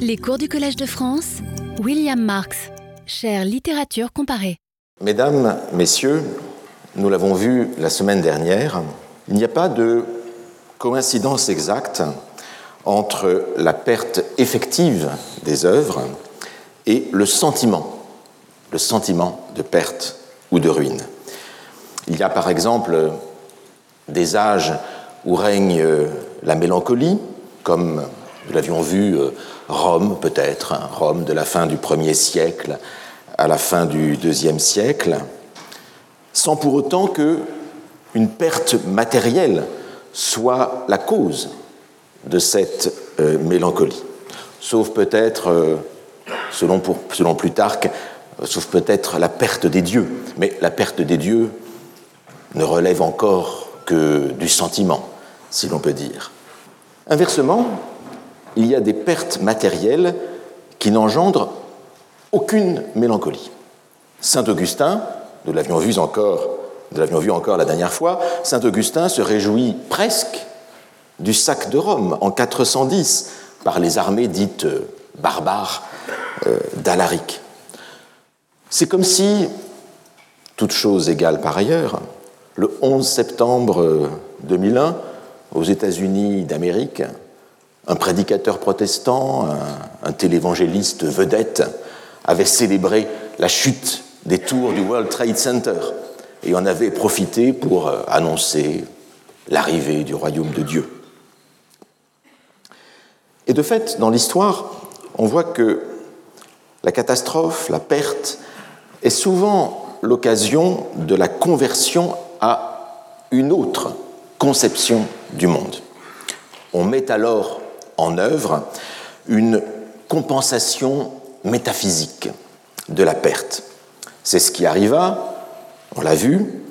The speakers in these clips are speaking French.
Les cours du Collège de France, William Marx, chère littérature comparée. Mesdames, Messieurs, nous l'avons vu la semaine dernière, il n'y a pas de coïncidence exacte entre la perte effective des œuvres et le sentiment, le sentiment de perte ou de ruine. Il y a par exemple des âges où règne la mélancolie, comme nous l'avions vu, euh, Rome peut-être, hein, Rome de la fin du premier siècle à la fin du deuxième siècle, sans pour autant que une perte matérielle soit la cause de cette euh, mélancolie, sauf peut-être, euh, selon, selon Plutarque, sauf peut-être la perte des dieux. Mais la perte des dieux ne relève encore que du sentiment, si l'on peut dire. Inversement, il y a des pertes matérielles qui n'engendrent aucune mélancolie. Saint Augustin, nous l'avions vu encore, nous l'avions la dernière fois, Saint Augustin se réjouit presque du sac de Rome en 410 par les armées dites euh, barbares euh, d'Alaric. C'est comme si, toute chose égale par ailleurs, le 11 septembre 2001, aux États-Unis d'Amérique, un prédicateur protestant, un, télévangéliste vedette, avait célébré la chute des tours du World Trade Center et en avait profité pour euh, annoncer l'arrivée du royaume de Dieu. Et de fait, dans l'histoire, on voit que la catastrophe, la perte, est souvent l'occasion de la conversion à une autre conception du monde. On met alors en œuvre une compensation métaphysique de la perte. C'est ce qui arriva, on l'a vu,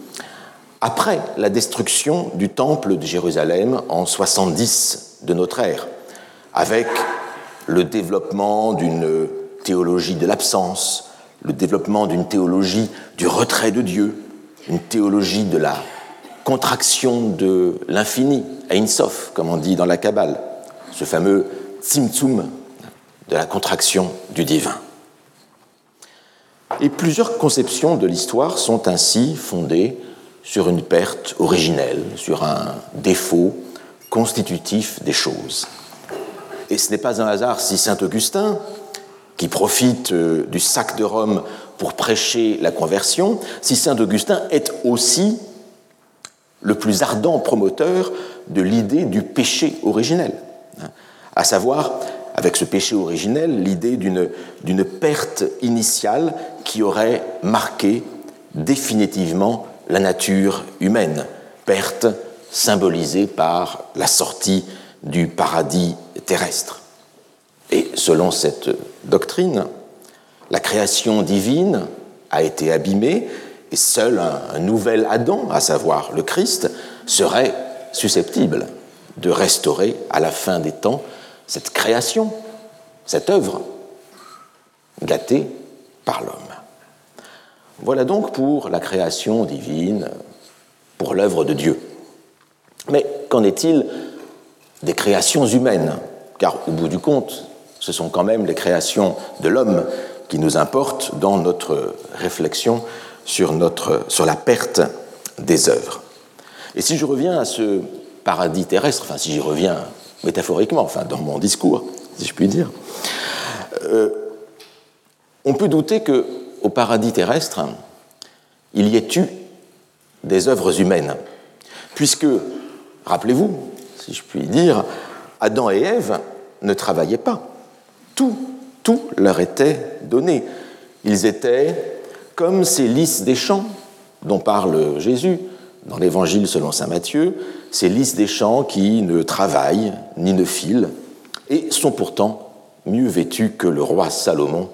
après la destruction du temple de Jérusalem en 70 de notre ère, avec le développement d'une théologie de l'absence, le développement d'une théologie du retrait de Dieu, une théologie de la contraction de l'infini, Ein Sof, comme on dit dans la Kabbale, ce fameux Tzimtzum de la contraction du divin. Et plusieurs conceptions de l'histoire sont ainsi fondées sur une perte originelle, sur un défaut constitutif des choses. Et ce n'est pas un hasard si Saint Augustin, qui profite euh, du sac de Rome pour prêcher la conversion, si Saint Augustin est aussi le plus ardent promoteur de l'idée du péché originel à savoir, avec ce péché originel, l'idée d'une perte initiale qui aurait marqué définitivement la nature humaine, perte symbolisée par la sortie du paradis terrestre. Et selon cette doctrine, la création divine a été abîmée et seul un nouvel Adam, à savoir le Christ, serait susceptible de restaurer à la fin des temps cette création, cette œuvre gâtée par l'homme. Voilà donc pour la création divine, pour l'œuvre de Dieu. Mais qu'en est-il des créations humaines? Car au bout du compte, ce sont quand même les créations de l'homme qui nous importent dans notre réflexion sur, notre, la perte des œuvres. Et si je reviens à ce paradis terrestre, enfin si j'y reviens métaphoriquement, enfin dans mon discours, si je puis dire, euh, on peut douter que au paradis terrestre, il y ait eu des œuvres humaines, puisque, rappelez-vous, si je puis dire, Adam et Ève ne travaillaient pas. Tout, tout leur était donné. Ils étaient comme ces lys des champs dont parle Jésus dans l'Évangile selon Saint Matthieu, ces lys des champs qui ne travaillent ni ne filent et sont pourtant mieux vêtus que le roi Salomon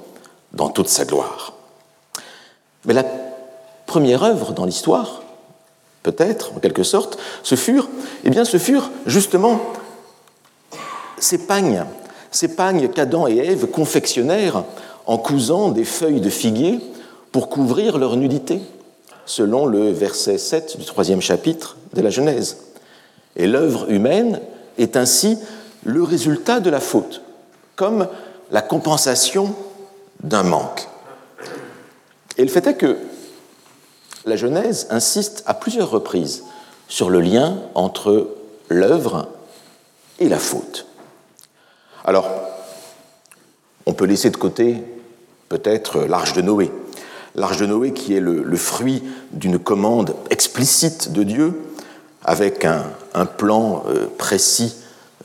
dans toute sa gloire. Mais la première œuvre dans l'histoire, peut-être en quelque sorte, ce furent, eh bien, ce furent justement ces pagnes, ces pagnes qu'Adam et Ève confectionnèrent en cousant des feuilles de figuier pour couvrir leur nudité, selon le verset 7 du troisième chapitre de la Genèse. Et l'œuvre humaine est ainsi le résultat de la faute, comme la compensation d'un manque. Et le fait est que la Genèse insiste à plusieurs reprises sur le lien entre l'œuvre et la faute. Alors, on peut laisser de côté peut-être l'arche de Noé. L'arche de Noé qui est le, fruit d'une commande explicite de Dieu avec un, plan euh, précis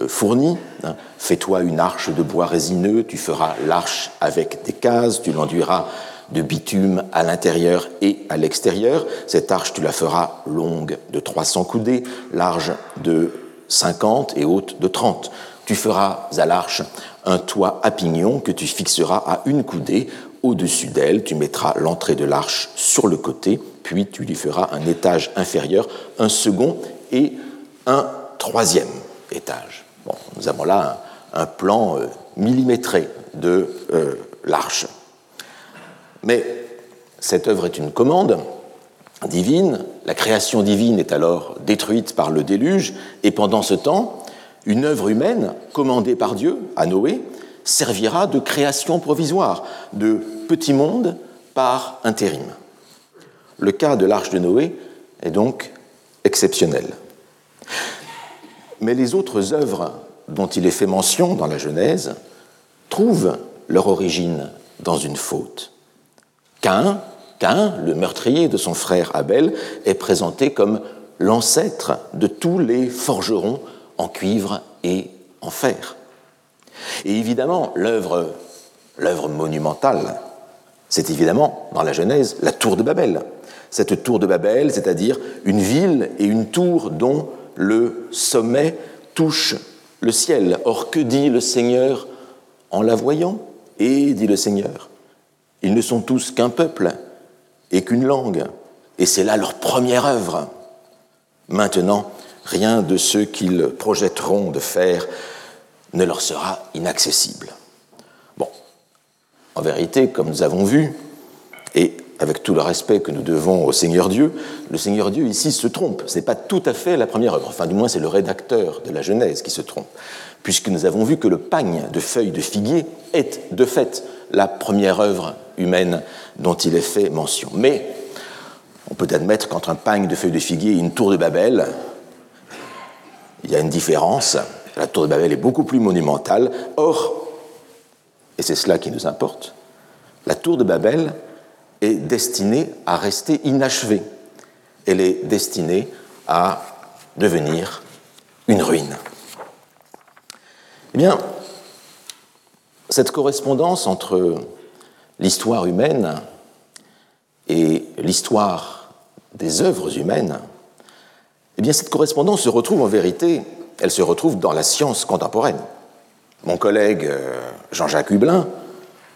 euh, fourni. Hein. Fais-toi une arche de bois résineux, tu feras l'arche avec des cases, tu l'enduiras de bitume à l'intérieur et à l'extérieur. Cette arche, tu la feras longue de 300 coudées, large de 50 et haute de 30. Tu feras à l'arche un toit à pignon que tu fixeras à une coudée. Au-dessus d'elle, tu mettras l'entrée de l'arche sur le côté, puis tu lui feras un étage inférieur, un second et un troisième étage. Bon, nous avons là un, plan euh, millimétré de euh, l'arche. Mais cette œuvre est une commande divine, la création divine est alors détruite par le déluge, et pendant ce temps, une œuvre humaine commandée par Dieu à Noé servira de création provisoire, de petit monde par intérim. Le cas de l'arche de Noé est donc exceptionnel. Mais les autres œuvres dont il est fait mention dans la Genèse trouvent leur origine dans une faute. Cain, Cain, le meurtrier de son frère Abel, est présenté comme l'ancêtre de tous les forgerons en cuivre et en fer. Et évidemment, l'œuvre, monumentale, c'est évidemment, dans la Genèse, la tour de Babel. Cette tour de Babel, c'est-à-dire une ville et une tour dont le sommet touche le ciel. Or, que dit le Seigneur en la voyant? Et dit le Seigneur, ils ne sont tous qu'un peuple et qu'une langue, et c'est là leur première œuvre. Maintenant, rien de ce qu'ils projetteront de faire ne leur sera inaccessible. Bon, en vérité, comme nous avons vu, et avec tout le respect que nous devons au Seigneur Dieu, le Seigneur Dieu ici se trompe. Ce n'est pas tout à fait la première œuvre. Enfin, du moins, c'est le rédacteur de la Genèse qui se trompe, puisque nous avons vu que le pagne de feuilles de figuier est, de fait, la première œuvre humaine dont il est fait mention. Mais on peut admettre qu'entre un pagne de feuilles de figuier et une tour de Babel, il y a une différence. La tour de Babel est beaucoup plus monumentale. Or, et c'est cela qui nous importe, la tour de Babel est destinée à rester inachevée. Elle est destinée à devenir une ruine. Eh bien, cette correspondance entre l'histoire humaine et l'histoire des œuvres humaines, eh bien cette correspondance se retrouve en vérité, elle se retrouve dans la science contemporaine. Mon collègue euh, Jean-Jacques Hublin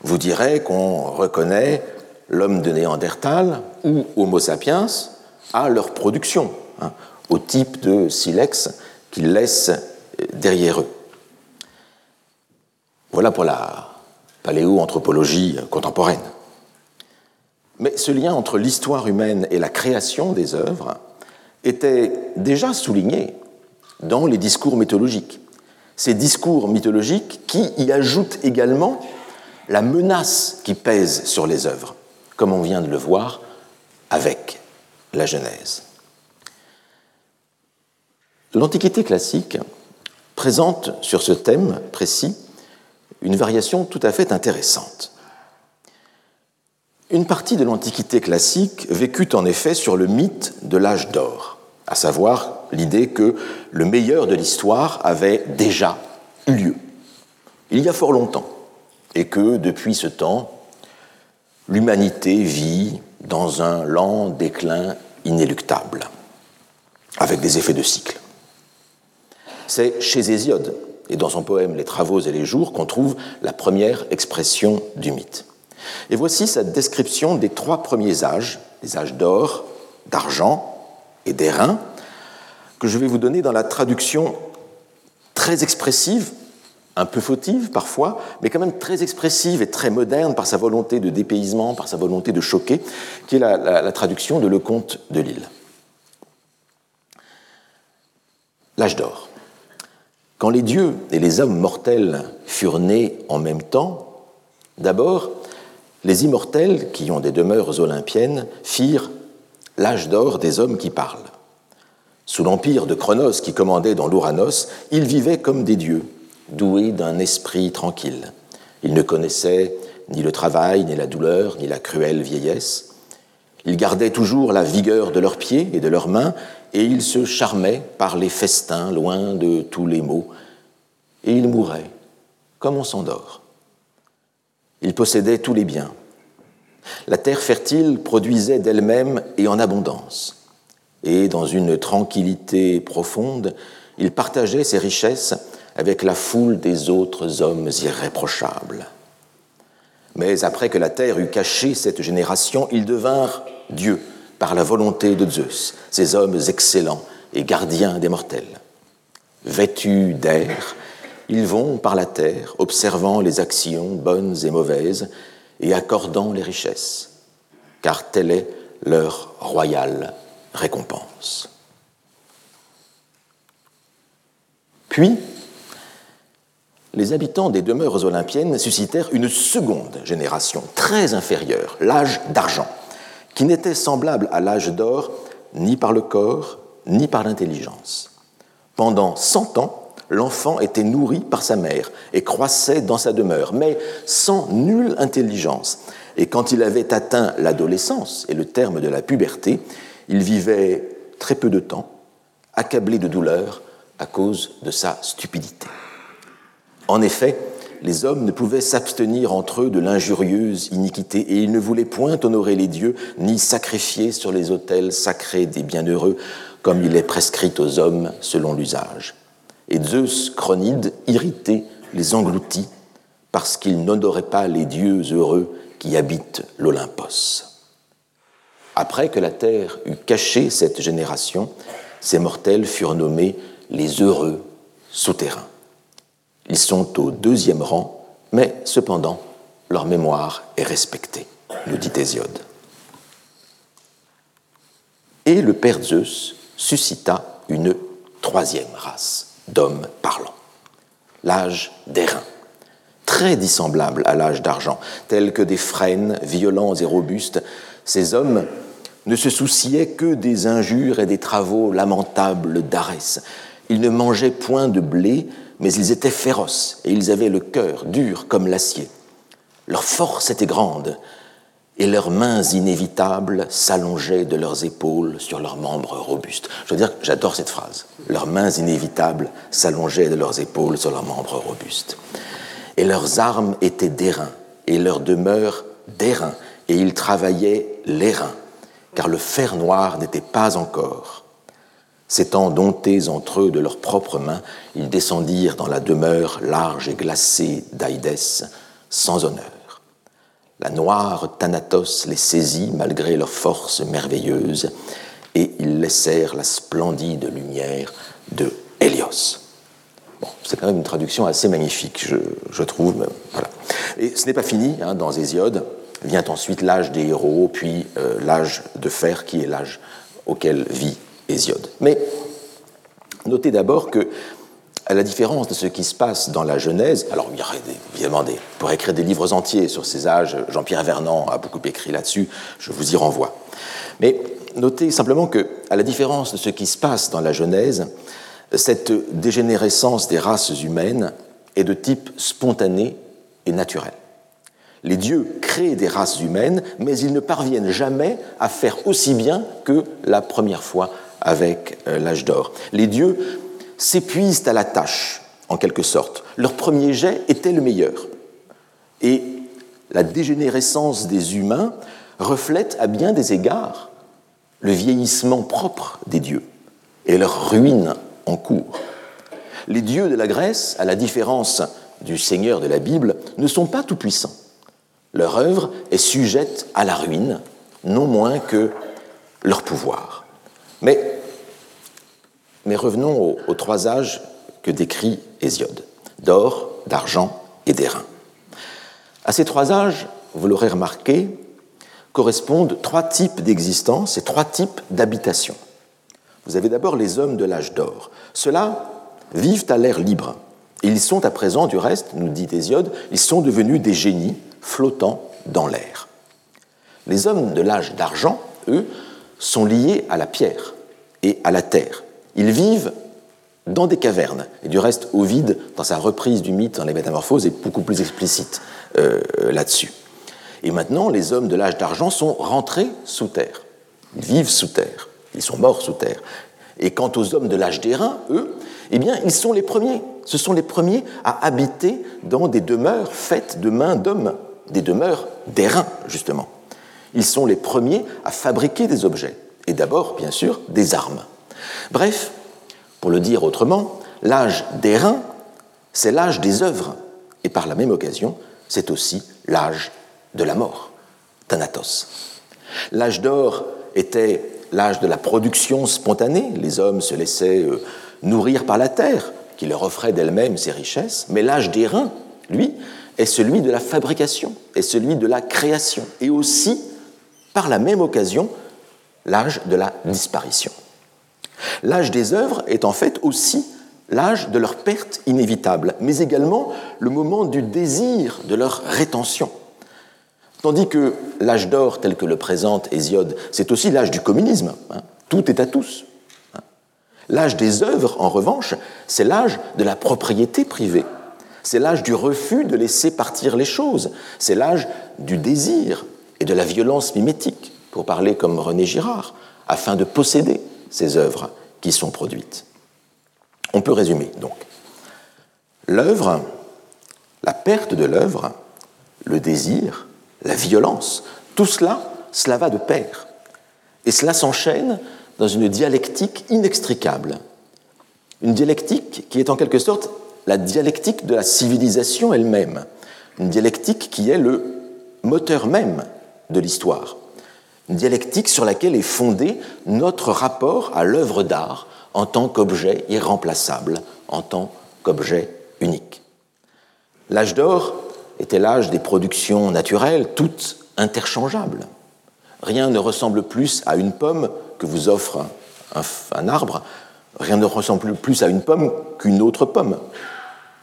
vous dirait qu'on reconnaît l'homme de Néandertal ou Homo sapiens à leur production, hein, au type de silex qu'ils laissent euh, derrière eux. Voilà pour la paléoanthropologie contemporaine. Mais ce lien entre l'histoire humaine et la création des œuvres était déjà souligné dans les discours mythologiques. Ces discours mythologiques qui y ajoutent également la menace qui pèse sur les œuvres, comme on vient de le voir avec la Genèse. L'Antiquité classique présente sur ce thème précis une variation tout à fait intéressante. Une partie de l'Antiquité classique vécut en effet sur le mythe de l'âge d'or, à savoir l'idée que le meilleur de l'histoire avait déjà eu lieu, il y a fort longtemps, et que depuis ce temps, l'humanité vit dans un lent déclin inéluctable, avec des effets de cycle. C'est chez Hésiode et dans son poème Les Travaux et les Jours qu'on trouve la première expression du mythe. Et voici sa description des trois premiers âges, les âges d'or, d'argent et d'airain, que je vais vous donner dans la traduction très expressive, un peu fautive parfois, mais quand même très expressive et très moderne par sa volonté de dépaysement, par sa volonté de choquer, qui est la, traduction de Le Comte de Lille. L'âge d'or. Quand les dieux et les hommes mortels furent nés en même temps, d'abord, les immortels, qui ont des demeures olympiennes, firent l'âge d'or des hommes qui parlent. Sous l'empire de Chronos qui commandait dans l'Ouranos, ils vivaient comme des dieux, doués d'un esprit tranquille. Ils ne connaissaient ni le travail, ni la douleur, ni la cruelle vieillesse. Ils gardaient toujours la vigueur de leurs pieds et de leurs mains, et ils se charmaient par les festins loin de tous les maux, et ils mouraient comme on s'endort. Ils possédaient tous les biens. La terre fertile produisait d'elle-même et en abondance, et dans une tranquillité profonde, ils partageaient ses richesses avec la foule des autres hommes irréprochables. Mais après que la terre eut caché cette génération, ils devinrent dieux par la volonté de Zeus, ces hommes excellents et gardiens des mortels. Vêtus d'air, ils vont par la terre, observant les actions bonnes et mauvaises et accordant les richesses, car telle est leur royale récompense. Puis, les habitants des demeures olympiennes suscitèrent une seconde génération, très inférieure, l'âge d'argent, qui n'était semblable à l'âge d'or ni par le corps, ni par l'intelligence. Pendant cent ans, l'enfant était nourri par sa mère et croissait dans sa demeure, mais sans nulle intelligence. Et quand il avait atteint l'adolescence et le terme de la puberté, il vivait très peu de temps, accablé de douleur à cause de sa stupidité. En effet, les hommes ne pouvaient s'abstenir entre eux de l'injurieuse iniquité, et ils ne voulaient point honorer les dieux, ni sacrifier sur les autels sacrés des bienheureux, comme il est prescrit aux hommes selon l'usage. Et Zeus, Chronide, irrité, les engloutit, parce qu'ils n'honoraient pas les dieux heureux qui habitent l'Olympos. Après que la terre eut caché cette génération, ces mortels furent nommés les heureux souterrains. Ils sont au deuxième rang, mais cependant, leur mémoire est respectée, nous dit Hésiode. Et le père Zeus suscita une troisième race d'hommes parlants, l'âge d'airain, très dissemblable à l'âge d'argent, tels que des frênes violents et robustes. Ces hommes ne se souciaient que des injures et des travaux lamentables d'Arès. Ils ne mangeaient point de blé, mais ils étaient féroces et ils avaient le cœur dur comme l'acier. Leur force était grande et leurs mains inévitables s'allongeaient de leurs épaules sur leurs membres robustes. Je veux dire, j'adore cette phrase. Leurs mains inévitables s'allongeaient de leurs épaules sur leurs membres robustes. Et leurs armes étaient d'airain et leur demeure d'airain et ils travaillaient l'airain car le fer noir n'était pas encore S'étant domptés entre eux de leurs propres mains, ils descendirent dans la demeure large et glacée d'Aïdès, sans honneur. La noire Thanatos les saisit malgré leur force merveilleuse, et ils laissèrent la splendide lumière de Hélios. C'est quand même une traduction assez magnifique, je, trouve. Et ce n'est pas fini, hein, dans Hésiode vient ensuite l'âge des héros, puis euh, l'âge de fer, qui est l'âge auquel vit Hésiode. Mais notez d'abord que, à la différence de ce qui se passe dans la Genèse, alors il y aurait évidemment des, pour écrire des livres entiers sur ces âges, Jean-Pierre Vernant a beaucoup écrit là-dessus, je vous y renvoie. Mais notez simplement que, à la différence de ce qui se passe dans la Genèse, cette dégénérescence des races humaines est de type spontané et naturel. Les dieux créent des races humaines, mais ils ne parviennent jamais à faire aussi bien que la première fois avec euh, l'âge d'or. Les dieux s'épuisent à la tâche, en quelque sorte. Leur premier jet était le meilleur. Et la dégénérescence des humains reflète à bien des égards le vieillissement propre des dieux et leur ruine en cours. Les dieux de la Grèce, à la différence du Seigneur de la Bible, ne sont pas tout-puissants. Leur œuvre est sujette à la ruine, non moins que leur pouvoir. Mais, revenons aux, trois âges que décrit Hésiode, d'or, d'argent et d'airain. À ces trois âges, vous l'aurez remarqué, correspondent trois types d'existence et trois types d'habitation. Vous avez d'abord les hommes de l'âge d'or. Ceux-là vivent à l'air libre. Ils sont à présent, du reste, nous dit Hésiode, ils sont devenus des génies flottant dans l'air. Les hommes de l'âge d'argent, eux, sont liés à la pierre et à la terre. Ils vivent dans des cavernes. Et du reste, Ovide, dans sa reprise du mythe dans les Métamorphoses, est beaucoup plus explicite euh, là-dessus. Et maintenant, les hommes de l'âge d'argent sont rentrés sous terre. Ils vivent sous terre. Ils sont morts sous terre. Et quant aux hommes de l'âge d'airain, eux, eh bien, ils sont les premiers. Ce sont les premiers à habiter dans des demeures faites de mains d'hommes, des demeures d'airain, justement. Ils sont les premiers à fabriquer des objets, et d'abord, bien sûr, des armes. Bref, pour le dire autrement, l'âge d'airain, c'est l'âge des œuvres, et par la même occasion, c'est aussi l'âge de la mort, Thanatos. L'âge d'or était l'âge de la production spontanée, les hommes se laissaient euh, nourrir par la terre, qui leur offrait d'elle-même ses richesses, mais l'âge d'airain, lui, est celui de la fabrication, est celui de la création, et aussi, par la même occasion, l'âge de la disparition. L'âge des œuvres est en fait aussi l'âge de leur perte inévitable, mais également le moment du désir de leur rétention. Tandis que l'âge d'or, tel que le présente Hésiode, c'est aussi l'âge du communisme. Hein. Tout est à tous. Hein. L'âge des œuvres, en revanche, c'est l'âge de la propriété privée. C'est l'âge du refus de laisser partir les choses. C'est l'âge du désir et de la violence mimétique, pour parler comme René Girard, afin de posséder ces œuvres qui sont produites. On peut résumer donc. L'œuvre, la perte de l'œuvre, le désir, la violence, tout cela, cela va de pair. Et cela s'enchaîne dans une dialectique inextricable. Une dialectique qui est en quelque sorte la dialectique de la civilisation elle-même. Une dialectique qui est le moteur même de l'histoire dialectique sur laquelle est fondé notre rapport à l'œuvre d'art en tant qu'objet irremplaçable, en tant qu'objet unique. L'âge d'or était l'âge des productions naturelles, toutes interchangeables. Rien ne ressemble plus à une pomme que vous offre un, arbre, rien ne ressemble plus à une pomme qu'une autre pomme.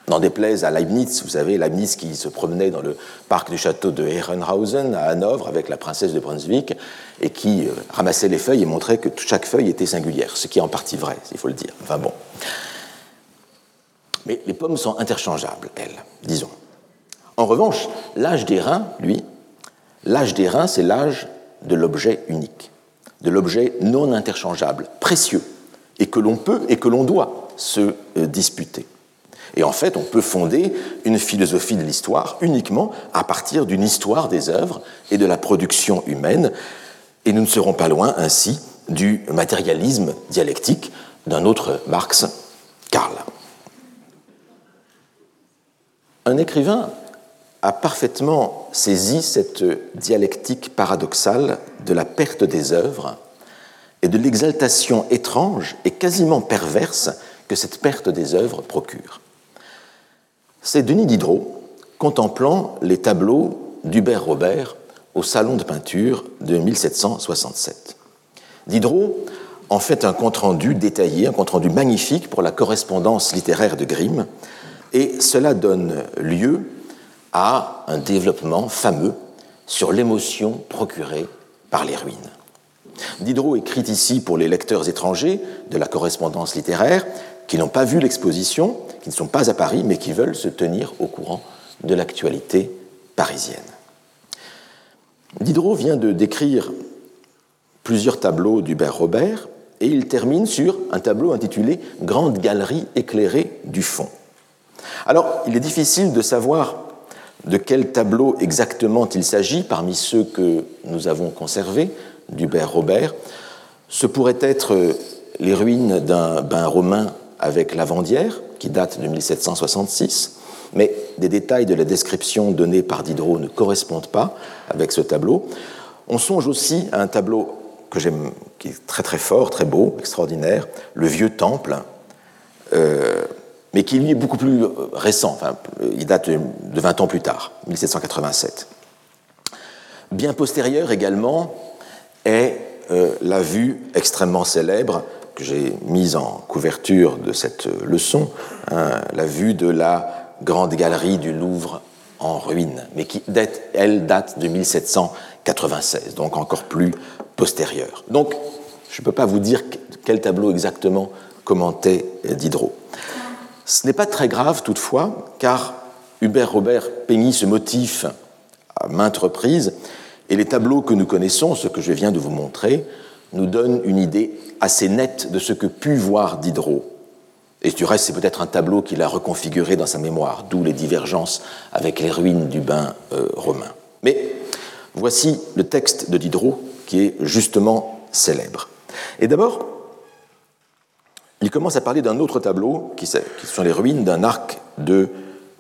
N'en déplaise à Leibniz, vous savez, Leibniz qui se promenait dans le parc du château de Herrenhausen à Hanovre avec la princesse de Brunswick et qui euh, ramassait les feuilles et montrait que chaque feuille était singulière, ce qui est en partie vrai, il faut le dire. Enfin bon. Mais les pommes sont interchangeables, elles, disons. En revanche, l'âge des reins, lui, l'âge des reins, c'est l'âge de l'objet unique, de l'objet non interchangeable, précieux, et que l'on peut et que l'on doit se euh, disputer. Et en fait, on peut fonder une philosophie de l'histoire uniquement à partir d'une histoire des œuvres et de la production humaine. Et nous ne serons pas loin ainsi du matérialisme dialectique d'un autre Marx, Karl. Un écrivain a parfaitement saisi cette dialectique paradoxale de la perte des œuvres et de l'exaltation étrange et quasiment perverse que cette perte des œuvres procure c'est Denis Diderot contemplant les tableaux d'Hubert Robert au Salon de peinture de 1767. Diderot en fait un compte-rendu détaillé, un compte-rendu magnifique pour la correspondance littéraire de Grimm, et cela donne lieu à un développement fameux sur l'émotion procurée par les ruines. Diderot écrit ici pour les lecteurs étrangers de la correspondance littéraire qui n'ont pas vu l'exposition, qui ne sont pas à Paris, mais qui veulent se tenir au courant de l'actualité parisienne. Diderot vient de décrire plusieurs tableaux d'Hubert Robert et il termine sur un tableau intitulé Grande galerie éclairée du fond. Alors, il est difficile de savoir de quel tableau exactement il s'agit parmi ceux que nous avons conservés d'Hubert Robert. Ce pourrait être les ruines d'un bain romain avec Lavandière, qui date de 1766, mais des détails de la description donnée par Diderot ne correspondent pas avec ce tableau. On songe aussi à un tableau que j'aime, qui est très très fort, très beau, extraordinaire, le vieux temple, euh, mais qui lui est beaucoup plus récent, enfin, il date de 20 ans plus tard, 1787. Bien postérieure également est euh, la vue extrêmement célèbre j'ai mise en couverture de cette leçon, hein, la vue de la grande galerie du Louvre en ruine, mais qui, elle, date de 1796, donc encore plus postérieure. Donc, je ne peux pas vous dire quel tableau exactement commentait Diderot. Ce n'est pas très grave toutefois, car Hubert Robert peignit ce motif à maintes reprises, et les tableaux que nous connaissons, ce que je viens de vous montrer, nous donnent une idée assez nette de ce que put voir Diderot. Et du reste, c'est peut-être un tableau qu'il a reconfiguré dans sa mémoire, d'où les divergences avec les ruines du bain euh, romain. Mais voici le texte de Diderot qui est justement célèbre. Et d'abord, il commence à parler d'un autre tableau qui, sont les ruines d'un arc de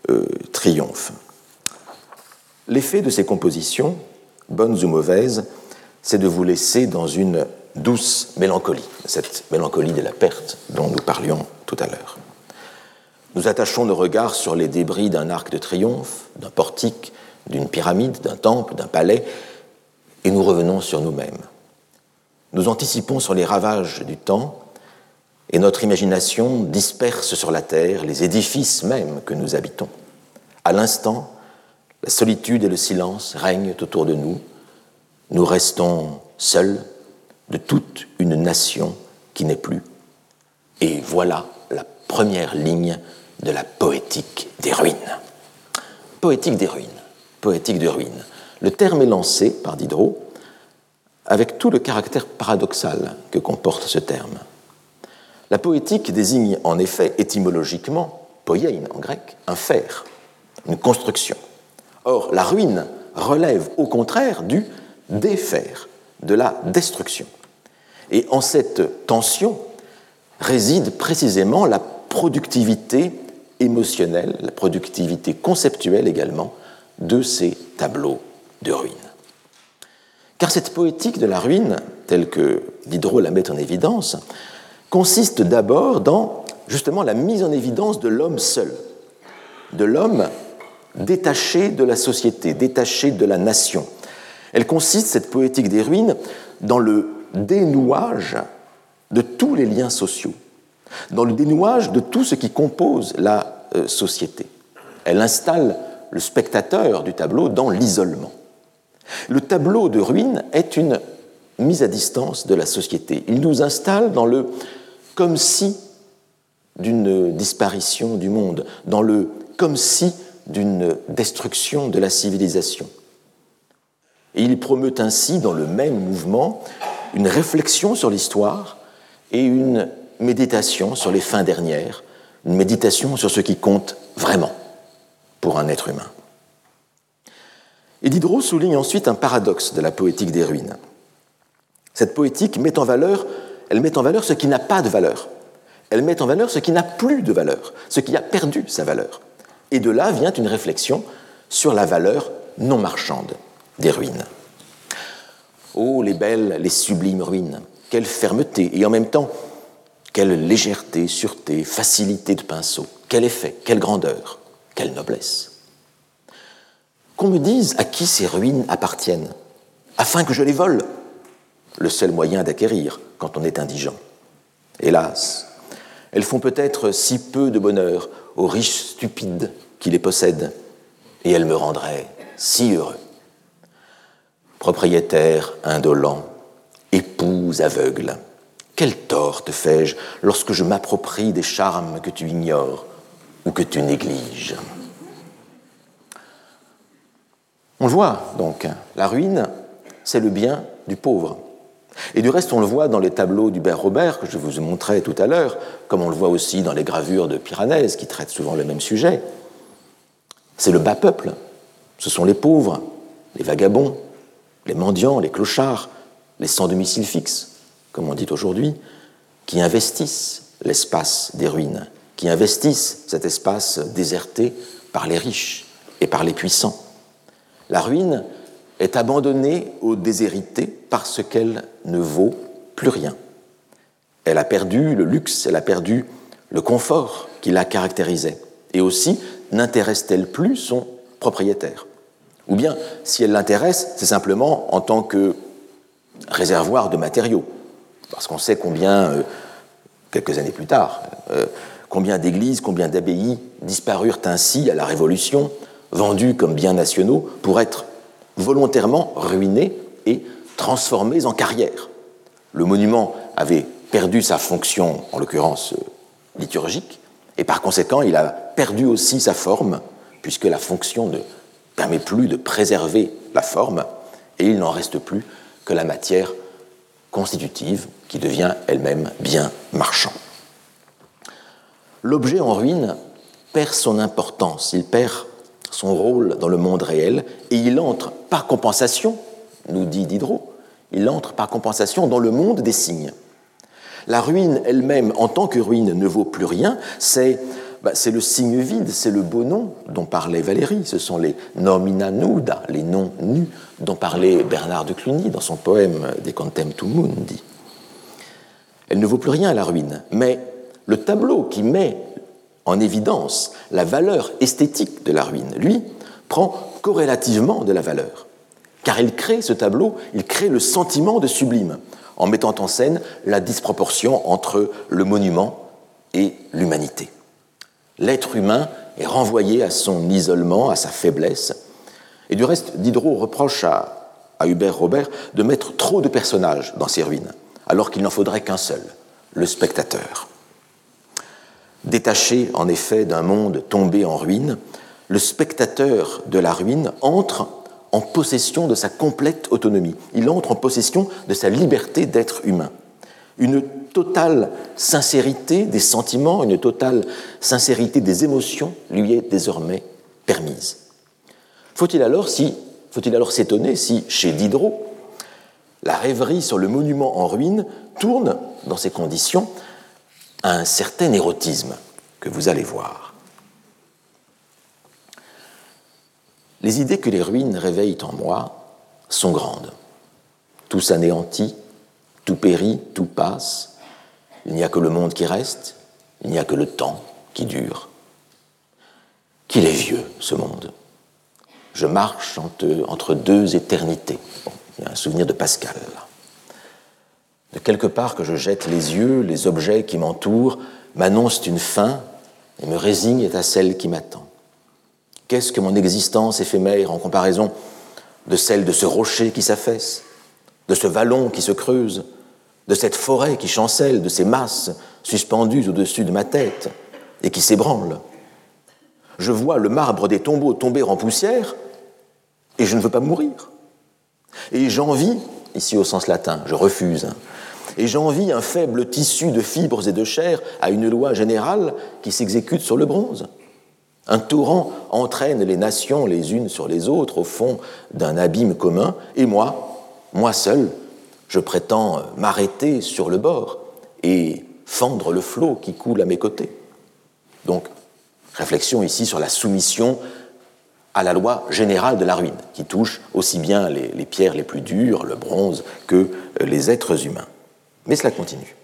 euh, triomphe. L'effet de ces compositions, bonnes ou mauvaises, c'est de vous laisser dans une douce mélancolie, cette mélancolie de la perte dont nous parlions tout à l'heure. Nous attachons nos regards sur les débris d'un arc de triomphe, d'un portique, d'une pyramide, d'un temple, d'un palais, et nous revenons sur nous-mêmes. Nous anticipons sur les ravages du temps, et notre imagination disperse sur la terre les édifices mêmes que nous habitons. À l'instant, la solitude et le silence règnent autour de nous. Nous restons seuls de toute une nation qui n'est plus. Et voilà la première ligne de la poétique des ruines. Poétique des ruines, poétique des ruines. Le terme est lancé par Diderot avec tout le caractère paradoxal que comporte ce terme. La poétique désigne en effet étymologiquement, poiein en grec, un faire, une construction. Or, la ruine relève au contraire du défaire, de la destruction. Et en cette tension réside précisément la productivité émotionnelle, la productivité conceptuelle également de ces tableaux de ruines. Car cette poétique de la ruine, telle que Diderot la met en évidence, consiste d'abord dans justement la mise en évidence de l'homme seul, de l'homme détaché de la société, détaché de la nation. Elle consiste, cette poétique des ruines, dans le dénouage de tous les liens sociaux, dans le dénouage de tout ce qui compose la euh, société. Elle installe le spectateur du tableau dans l'isolement. Le tableau de ruines est une mise à distance de la société. Il nous installe dans le comme si d'une disparition du monde, dans le comme si d'une destruction de la civilisation. Et il promeut ainsi dans le même mouvement une réflexion sur l'histoire et une méditation sur les fins dernières, une méditation sur ce qui compte vraiment pour un être humain. Et Diderot souligne ensuite un paradoxe de la poétique des ruines. Cette poétique met en valeur, elle met en valeur ce qui n'a pas de valeur. Elle met en valeur ce qui n'a plus de valeur, ce qui a perdu sa valeur. Et de là vient une réflexion sur la valeur non marchande des ruines. Oh, les belles, les sublimes ruines, quelle fermeté et en même temps, quelle légèreté, sûreté, facilité de pinceau, quel effet, quelle grandeur, quelle noblesse. Qu'on me dise à qui ces ruines appartiennent, afin que je les vole, le seul moyen d'acquérir quand on est indigent. Hélas, elles font peut-être si peu de bonheur aux riches stupides qui les possèdent, et elles me rendraient si heureux propriétaire indolent, épouse aveugle. Quel tort te fais-je lorsque je m'approprie des charmes que tu ignores ou que tu négliges? On le voit donc, la ruine, c'est le bien du pauvre. Et du reste, on le voit dans les tableaux d'Hubert Robert, que je vous ai montré tout à l'heure, comme on le voit aussi dans les gravures de Piranèse, qui traitent souvent le même sujet. C'est le bas peuple, ce sont les pauvres, les vagabonds, les mendiants, les clochards, les sans domicile fixe, comme on dit aujourd'hui, qui investissent l'espace des ruines, qui investissent cet espace déserté par les riches et par les puissants. La ruine est abandonnée aux déshérités parce qu'elle ne vaut plus rien. Elle a perdu le luxe, elle a perdu le confort qui la caractérisait. Et aussi, n'intéresse-t-elle plus son propriétaire? Ou bien, si elle l'intéresse, c'est simplement en tant que réservoir de matériaux. Parce qu'on sait combien euh, quelques années plus tard. Euh, combien d'églises, combien d'abbayes disparurent ainsi à la Révolution, vendues comme biens nationaux, pour être volontairement ruinées et transformées en carrières. Le monument avait perdu sa fonction, en l'occurrence euh, liturgique, et par conséquent, il a perdu aussi sa forme, puisque la fonction ne permet plus de préserver la forme, et il n'en reste plus que la matière constitutive, qui devient elle-même bien marchand. L'objet en ruine perd son importance, il perd son rôle dans le monde réel, et il entre par compensation, nous dit Diderot, il entre par compensation dans le monde des signes. La ruine elle-même, en tant que ruine, ne vaut plus rien, c'est bah, le signe vide, c'est le beau nom dont parlait Valérie, ce sont les nomina nuda, les noms nus dont parlait Bernard de Cluny dans son poème De Contemptum Mundi. Elle ne vaut plus rien, la ruine, mais le tableau qui met en évidence la valeur esthétique de la ruine, lui, prend corrélativement de la valeur. Car il crée ce tableau, il crée le sentiment de sublime, en mettant en scène la disproportion entre le monument et l'humanité. L'être humain est renvoyé à son isolement, à sa faiblesse. Et du reste, Diderot reproche à, Hubert Robert de mettre trop de personnages dans ses ruines, alors qu'il n'en faudrait qu'un seul, le spectateur. Détaché en effet d'un monde tombé en ruine, le spectateur de la ruine entre en possession de sa complète autonomie. Il entre en possession de sa liberté d'être humain. Totale sincérité des sentiments, une totale sincérité des émotions lui est désormais permise. Faut-il alors faut-il alors s'étonner si, chez Diderot, la rêverie sur le monument en ruine tourne, dans ces conditions, à un certain érotisme que vous allez voir. Les idées que les ruines réveillent en moi sont grandes. Tout s'anéantit, tout périt, tout passe. Il n'y a que le monde qui reste, il n'y a que le temps qui dure. Qu'il est vieux, ce monde. Je marche entre, deux éternités. il y a un souvenir de Pascal. De quelque part que je jette les yeux, les objets qui m'entourent m'annoncent une fin et me résignent à celle qui m'attend. Qu'est-ce que mon existence éphémère en comparaison de celle de ce rocher qui s'affaisse, de ce vallon qui se creuse, de cette forêt qui chancelle, de ces masses suspendues au-dessus de ma tête et qui s'ébranlent Je vois le marbre des tombeaux tomber en poussière et je ne veux pas mourir. Et j'envie, ici au sens latin, je refuse, et j'envie un faible tissu de fibres et de chair à une loi générale qui s'exécute sur le bronze. Un torrent entraîne les nations les unes sur les autres au fond d'un abîme commun, et moi, moi seul, je prétends m'arrêter sur le bord et fendre le flot qui coule à mes côtés. Donc, réflexion ici sur la soumission à la loi générale de la ruine, qui touche aussi bien les, pierres les plus dures, le bronze, que les êtres humains. Mais cela continue.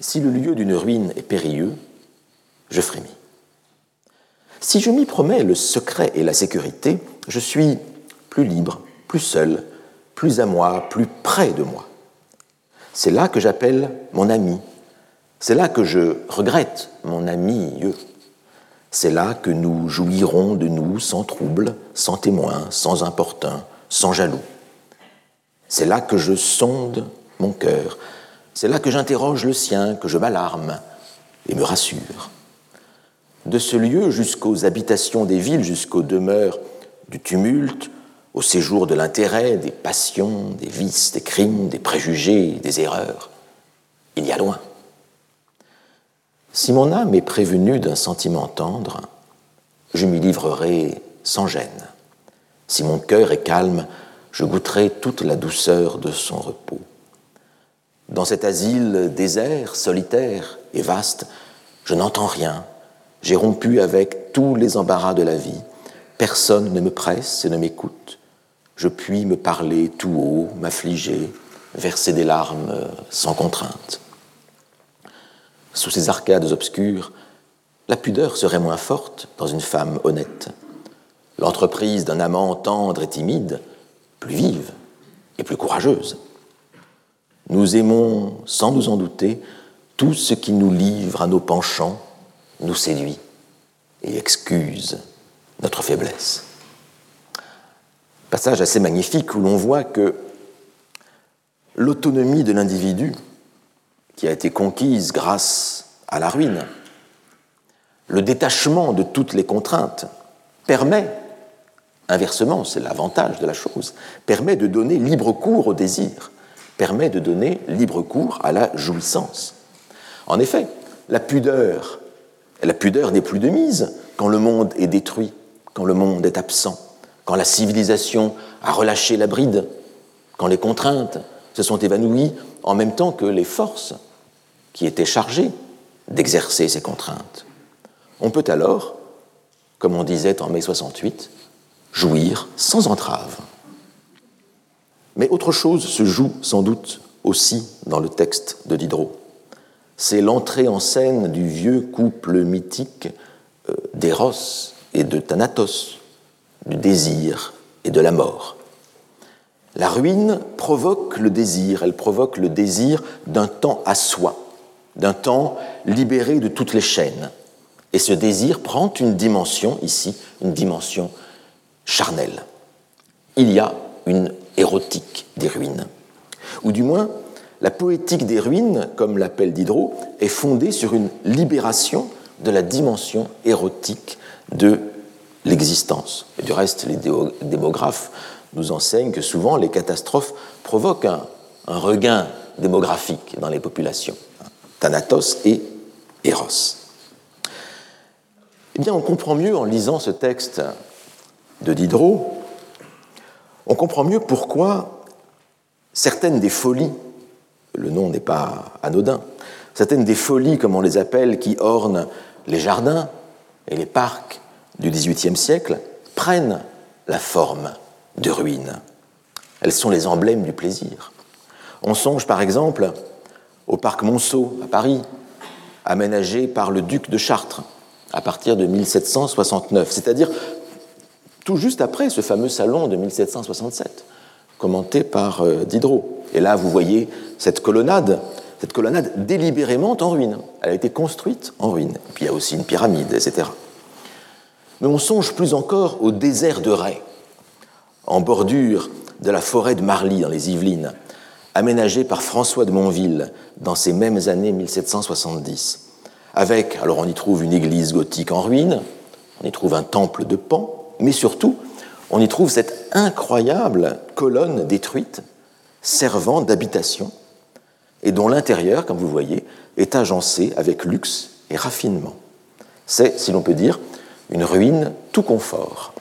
Si le lieu d'une ruine est périlleux, je frémis. Si je m'y promets le secret et la sécurité, je suis plus libre, plus seul, plus à moi, plus près de moi. C'est là que j'appelle mon ami. C'est là que je regrette mon ami. C'est là que nous jouirons de nous sans trouble, sans témoin, sans importun, sans jaloux. C'est là que je sonde mon cœur. C'est là que j'interroge le sien, que je m'alarme et me rassure de ce lieu jusqu'aux habitations des villes, jusqu'aux demeures du tumulte, au séjour de l'intérêt, des passions, des vices, des crimes, des préjugés, des erreurs. Il y a loin. Si mon âme est prévenue d'un sentiment tendre, je m'y livrerai sans gêne. Si mon cœur est calme, je goûterai toute la douceur de son repos. Dans cet asile désert, solitaire et vaste, je n'entends rien, j'ai rompu avec tous les embarras de la vie. Personne ne me presse et ne m'écoute. Je puis me parler tout haut, m'affliger, verser des larmes sans contrainte. Sous ces arcades obscures, la pudeur serait moins forte dans une femme honnête. L'entreprise d'un amant tendre et timide, plus vive et plus courageuse. Nous aimons, sans nous en douter, tout ce qui nous livre à nos penchants, nous séduit et excuse notre faiblesse. Passage assez magnifique où l'on voit que l'autonomie de l'individu, qui a été conquise grâce à la ruine, le détachement de toutes les contraintes, permet, inversement, c'est l'avantage de la chose, permet de donner libre cours au désir, permet de donner libre cours à la jouissance. En effet, la pudeur, la pudeur n'est plus de mise quand le monde est détruit, quand le monde est absent, quand la civilisation a relâché la bride, quand les contraintes se sont évanouies en même temps que les forces qui étaient chargées d'exercer ces contraintes. On peut alors, comme on disait en mai 68, jouir sans entrave. Mais autre chose se joue sans doute aussi dans le texte de Diderot c'est l'entrée en scène du vieux couple mythique euh, d'Eros et de Thanatos, du désir et de la mort. La ruine provoque le désir, elle provoque le désir d'un temps à soi, d'un temps libéré de toutes les chaînes. Et ce désir prend une dimension ici, une dimension charnelle. Il y a une érotique des ruines, ou du moins la poétique des ruines, comme l'appelle Diderot, est fondée sur une libération de la dimension érotique de l'existence. Et du reste, les démographes nous enseignent que souvent les catastrophes provoquent un, regain démographique dans les populations. Thanatos et Eros. Eh bien, on comprend mieux en lisant ce texte de Diderot, on comprend mieux pourquoi certaines des folies le nom n'est pas anodin. Certaines des folies, comme on les appelle, qui ornent les jardins et les parcs du XVIIIe siècle, prennent la forme de ruines. Elles sont les emblèmes du plaisir. On songe par exemple au parc Monceau à Paris, aménagé par le duc de Chartres à partir de 1769, c'est-à-dire tout juste après ce fameux salon de 1767, commenté par euh, Diderot. Et là, vous voyez cette colonnade, cette colonnade délibérément en ruine. Elle a été construite en ruine. Puis il y a aussi une pyramide, etc. Mais on songe plus encore au désert de Ray, en bordure de la forêt de Marly dans les Yvelines, aménagé par François de Monville dans ces mêmes années 1770. Avec, alors on y trouve une église gothique en ruine, on y trouve un temple de Pan, mais surtout, on y trouve cette incroyable colonne détruite servant d'habitation et dont l'intérieur, comme vous voyez, est agencé avec luxe et raffinement. C'est, si l'on peut dire, une ruine tout confort.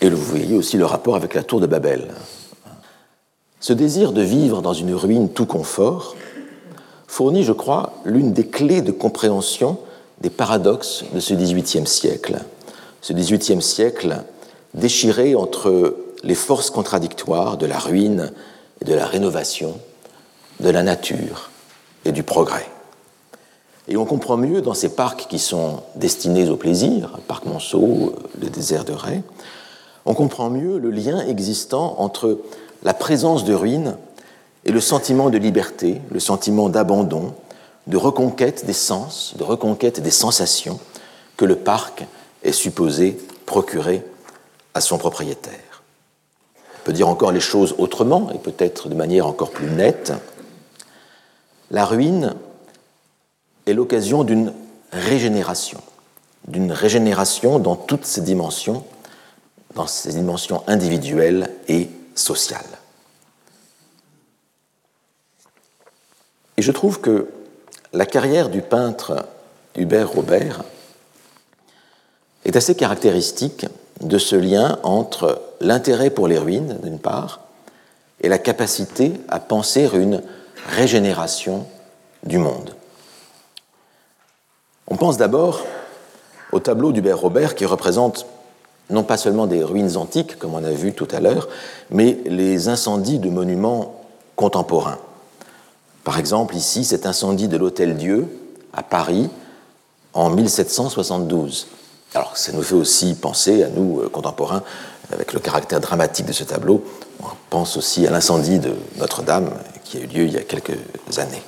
Et vous voyez aussi le rapport avec la tour de Babel. Ce désir de vivre dans une ruine tout confort fournit, je crois, l'une des clés de compréhension des paradoxes de ce XVIIIe siècle. Ce XVIIIe siècle déchiré entre les forces contradictoires de la ruine et de la rénovation, de la nature et du progrès. Et on comprend mieux dans ces parcs qui sont destinés au plaisir, parc Monceau, le désert de Ray, on comprend mieux le lien existant entre la présence de ruines et le sentiment de liberté, le sentiment d'abandon, de reconquête des sens, de reconquête des sensations que le parc est supposé procurer à son propriétaire. On peut dire encore les choses autrement et peut-être de manière encore plus nette. La ruine est l'occasion d'une régénération, d'une régénération dans toutes ses dimensions, dans ses dimensions individuelles et sociales. Et je trouve que la carrière du peintre Hubert Robert est assez caractéristique de ce lien entre l'intérêt pour les ruines, d'une part, et la capacité à penser une régénération du monde. On pense d'abord au tableau d'Hubert Robert qui représente non pas seulement des ruines antiques, comme on a vu tout à l'heure, mais les incendies de monuments contemporains. Par exemple, ici, cet incendie de l'Hôtel Dieu à Paris en 1772. Alors, ça nous fait aussi penser à nous, euh, contemporains, avec le caractère dramatique de ce tableau. On pense aussi à l'incendie de Notre-Dame, qui a eu lieu il y a quelques années.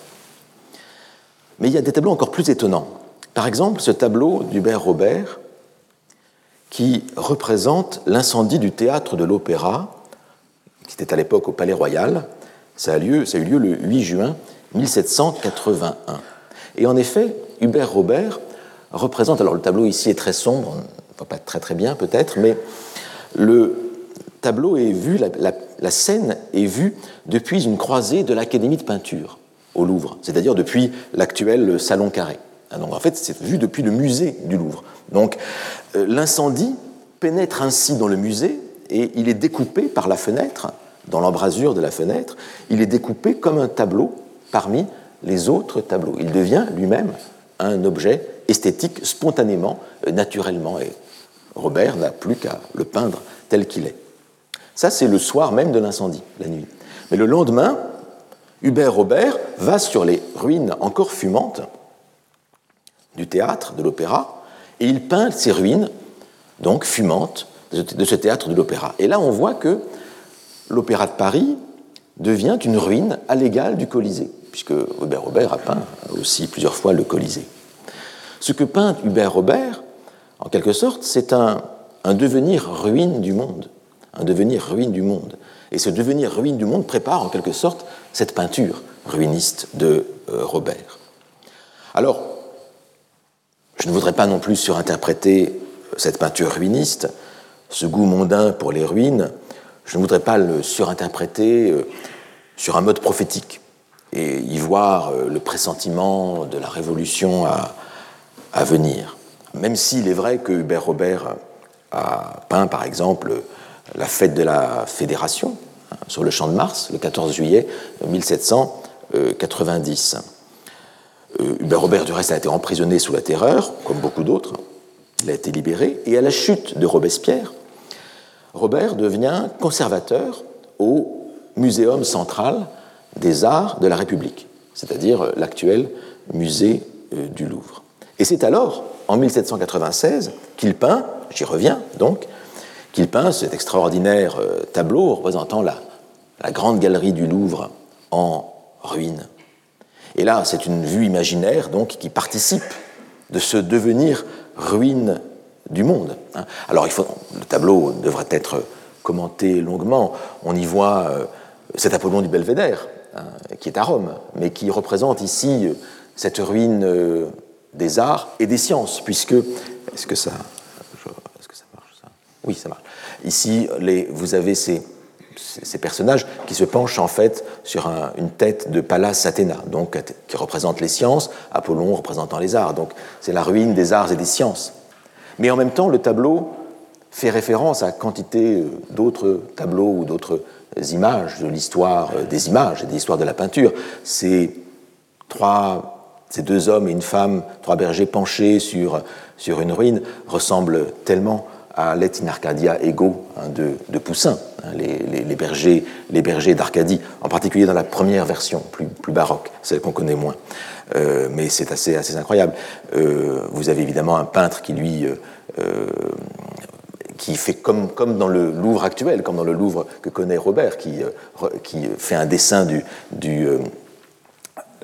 Mais il y a des tableaux encore plus étonnants. Par exemple, ce tableau d'Hubert Robert, qui représente l'incendie du théâtre de l'Opéra, qui était à l'époque au Palais Royal. Ça a, eu lieu le 8 juin 1781. Et en effet, Hubert Robert représente, alors le tableau ici est très sombre, on ne voit pas très très bien peut-être, mais le tableau est vu, la, scène est vue depuis une croisée de l'Académie de peinture au Louvre, c'est-à-dire depuis l'actuel Salon Carré. Ah, donc en fait, c'est vu depuis le musée du Louvre. Donc euh, l'incendie pénètre ainsi dans le musée et il est découpé par la fenêtre, dans l'embrasure de la fenêtre, il est découpé comme un tableau parmi les autres tableaux. Il devient lui-même un objet esthétique spontanément, euh, naturellement, et Robert n'a plus qu'à le peindre tel qu'il est. Ça, c'est le soir même de l'incendie, la nuit. Mais le lendemain, Hubert Robert va sur les ruines encore fumantes du théâtre, de l'opéra, et il peint ces ruines, donc fumantes, de ce théâtre de l'opéra. Et là, on voit que l'opéra de Paris devient une ruine à l'égal du Colisée, puisque Hubert Robert a peint aussi plusieurs fois le Colisée. Ce que peint Hubert Robert, en quelque sorte, c'est un, devenir ruine du monde, un devenir ruine du monde. Et ce devenir ruine du monde prépare en quelque sorte cette peinture ruiniste de euh, Robert. Alors, je ne voudrais pas non plus surinterpréter cette peinture ruiniste, ce goût mondain pour les ruines, je ne voudrais pas le surinterpréter euh, sur un mode prophétique et y voir euh, le pressentiment de la révolution à, venir. Même s'il est vrai que Hubert Robert a peint, par exemple, la fête de la Fédération hein, sur le champ de Mars, le 14 juillet 1790. Euh, Hubert Robert, du reste, a été emprisonné sous la terreur, comme beaucoup d'autres. Il a été libéré, et à la chute de Robespierre, Robert devient conservateur au Muséum central des arts de la République, c'est-à-dire l'actuel musée euh, du Louvre. Et c'est alors, en 1796, qu'il peint, j'y reviens donc, qu'il peint cet extraordinaire euh, tableau représentant la, la grande galerie du Louvre en ruine. Et là, c'est une vue imaginaire donc qui participe de ce devenir ruine du monde. Hein. Alors, le tableau devrait être commenté longuement. On y voit euh, cet Apollon du Belvédère, hein, qui est à Rome, mais qui représente ici euh, cette ruine euh, des arts et des sciences, puisque. Est-ce que ça. Est-ce que ça marche, ça? Oui, ça marche. Ici, vous avez ces ces personnages qui se penchent en fait sur une tête de Pallas Athéna, donc qui représente les sciences, Apollon représentant les arts. Donc c'est la ruine des arts et des sciences. Mais en même temps, le tableau fait référence à quantité euh, d'autres tableaux ou d'autres images de l'histoire euh, des images et de l'histoire de la peinture. Ces ces deux hommes et une femme, trois bergers penchés sur, sur une ruine, ressemblent tellement à l'Et in Arcadia Ego hein, de, Poussin, hein, les, bergers, les bergers d'Arcadie, en particulier dans la première version, plus, plus baroque, celle qu'on connaît moins. Euh, mais c'est assez, assez incroyable. Euh, vous avez évidemment un peintre qui, lui, euh, qui fait comme, comme dans le Louvre actuel, comme dans le Louvre que connaît Robert, qui, qui fait un dessin du, du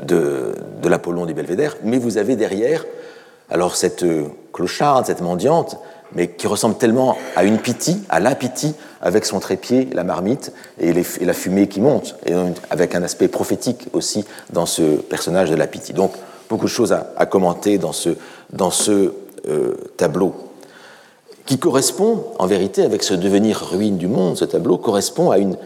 de, de l'Apollon du Belvédère, mais vous avez derrière alors cette clocharde, cette mendiante, mais qui ressemble tellement à une pitié, à la pitié, avec son trépied, la marmite et, la fumée qui monte, et avec un aspect prophétique aussi dans ce personnage de la pitié. Donc, beaucoup de choses à, commenter dans ce, dans ce euh, tableau, qui correspond, en vérité, avec ce devenir ruine du monde, ce tableau correspond à une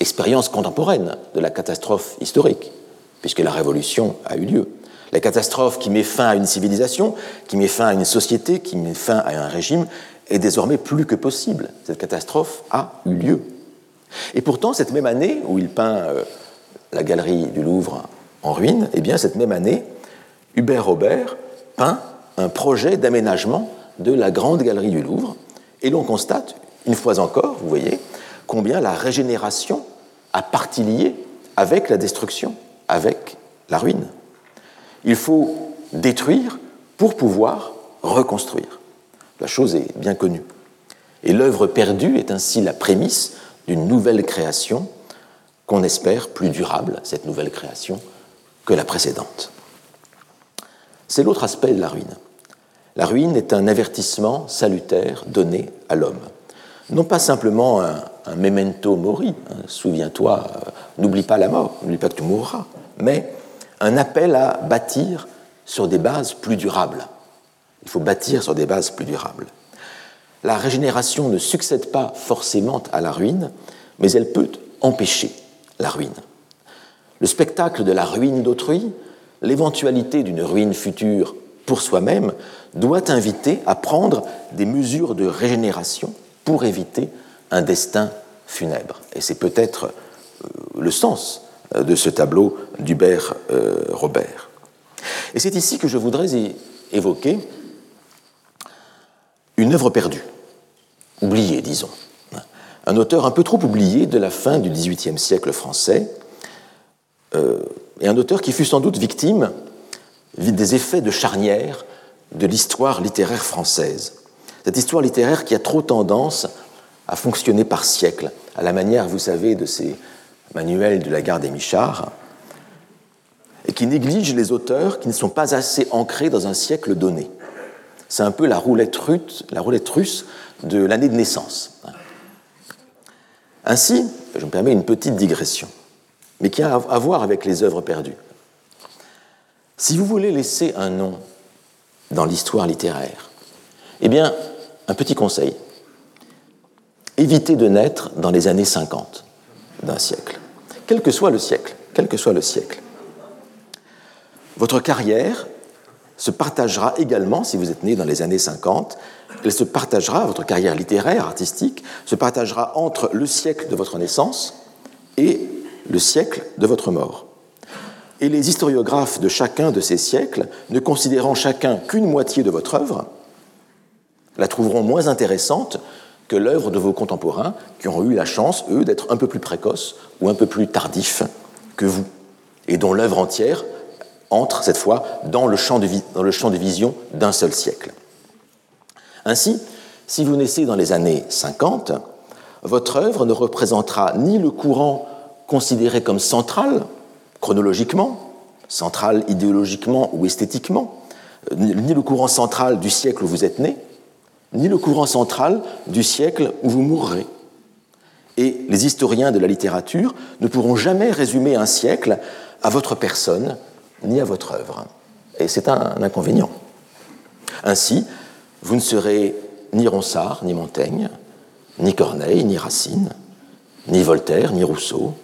expérience contemporaine de la catastrophe historique, puisque la révolution a eu lieu. La catastrophe qui met fin à une civilisation, qui met fin à une société, qui met fin à un régime, est désormais plus que possible. Cette catastrophe a eu lieu. Et pourtant, cette même année où il peint euh, la galerie du Louvre en ruine, eh bien, cette même année, Hubert Robert peint un projet d'aménagement de la grande galerie du Louvre. Et l'on constate, une fois encore, vous voyez, combien la régénération a partie liée avec la destruction, avec la ruine. Il faut détruire pour pouvoir reconstruire. La chose est bien connue. Et l'œuvre perdue est ainsi la prémisse d'une nouvelle création qu'on espère plus durable, cette nouvelle création, que la précédente. C'est l'autre aspect de la ruine. La ruine est un avertissement salutaire donné à l'homme. Non pas simplement un, memento mori, hein, souviens-toi, euh, n'oublie pas la mort, n'oublie pas que tu mourras, mais un appel à bâtir sur des bases plus durables. Il faut bâtir sur des bases plus durables. La régénération ne succède pas forcément à la ruine, mais elle peut empêcher la ruine. Le spectacle de la ruine d'autrui, l'éventualité d'une ruine future pour soi-même, doit inviter à prendre des mesures de régénération pour éviter un destin funèbre. Et c'est peut-être euh, le sens de ce tableau d'Hubert euh, Robert. Et c'est ici que je voudrais évoquer une œuvre perdue, oubliée, disons. Un auteur un peu trop oublié de la fin du XVIIIe siècle français, euh, et un auteur qui fut sans doute victime des effets de charnière de l'histoire littéraire française. Cette histoire littéraire qui a trop tendance à fonctionner par siècle, à la manière, vous savez, de ces manuels de la gare des Michards, et qui néglige les auteurs qui ne sont pas assez ancrés dans un siècle donné. C'est un peu la roulette, russe, la roulette russe de l'année de naissance. Ainsi, je me permets une petite digression, mais qui a à voir avec les œuvres perdues. Si vous voulez laisser un nom dans l'histoire littéraire, eh bien, un petit conseil. Évitez de naître dans les années 50 d'un siècle, quel que soit le siècle, quel que soit le siècle. Votre carrière se partagera également, si vous êtes né dans les années 50, elle se partagera, votre carrière littéraire, artistique, se partagera entre le siècle de votre naissance et le siècle de votre mort. Et les historiographes de chacun de ces siècles, ne considérant chacun qu'une moitié de votre œuvre, la trouveront moins intéressante que l'œuvre de vos contemporains qui auront eu la chance, eux, d'être un peu plus précoces ou un peu plus tardifs que vous, et dont l'œuvre entière entre cette fois dans le champ de, dans le champ de vision d'un seul siècle. Ainsi, si vous naissez dans les années 50, votre œuvre ne représentera ni le courant considéré comme central, chronologiquement, central idéologiquement ou esthétiquement, ni le courant central du siècle où vous êtes né, ni le courant central du siècle où vous mourrez. Et les historiens de la littérature ne pourront jamais résumer un siècle à votre personne ni à votre œuvre. Et c'est un inconvénient. Ainsi, vous ne serez ni Ronsard, ni Montaigne, ni Corneille, ni Racine, ni Voltaire, ni Rousseau,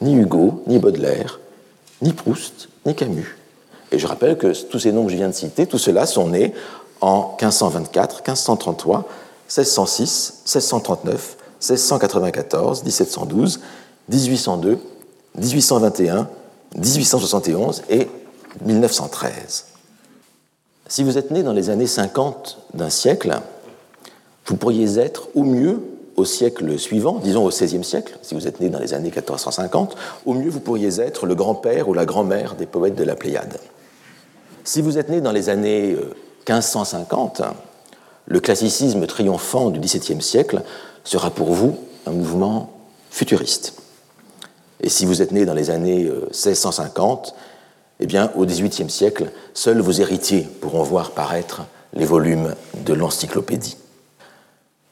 ni Hugo, ni Baudelaire, ni Proust, ni Camus. Et je rappelle que tous ces noms que je viens de citer, tous ceux-là sont nés en 1524, 1533, 1606, 1639, 1694, 1712, 1802, 1821, 1871 et 1913. Si vous êtes né dans les années 50 d'un siècle, vous pourriez être au mieux au siècle suivant, disons au XVIe siècle, si vous êtes né dans les années 1450, au mieux vous pourriez être le grand-père ou la grand-mère des poètes de la Pléiade. Si vous êtes né dans les années 1550, euh, le classicisme triomphant du XVIIe siècle sera pour vous un mouvement futuriste. Et si vous êtes né dans les années 1650, euh, eh bien, au XVIIIe siècle, seuls vos héritiers pourront voir paraître les volumes de l'encyclopédie.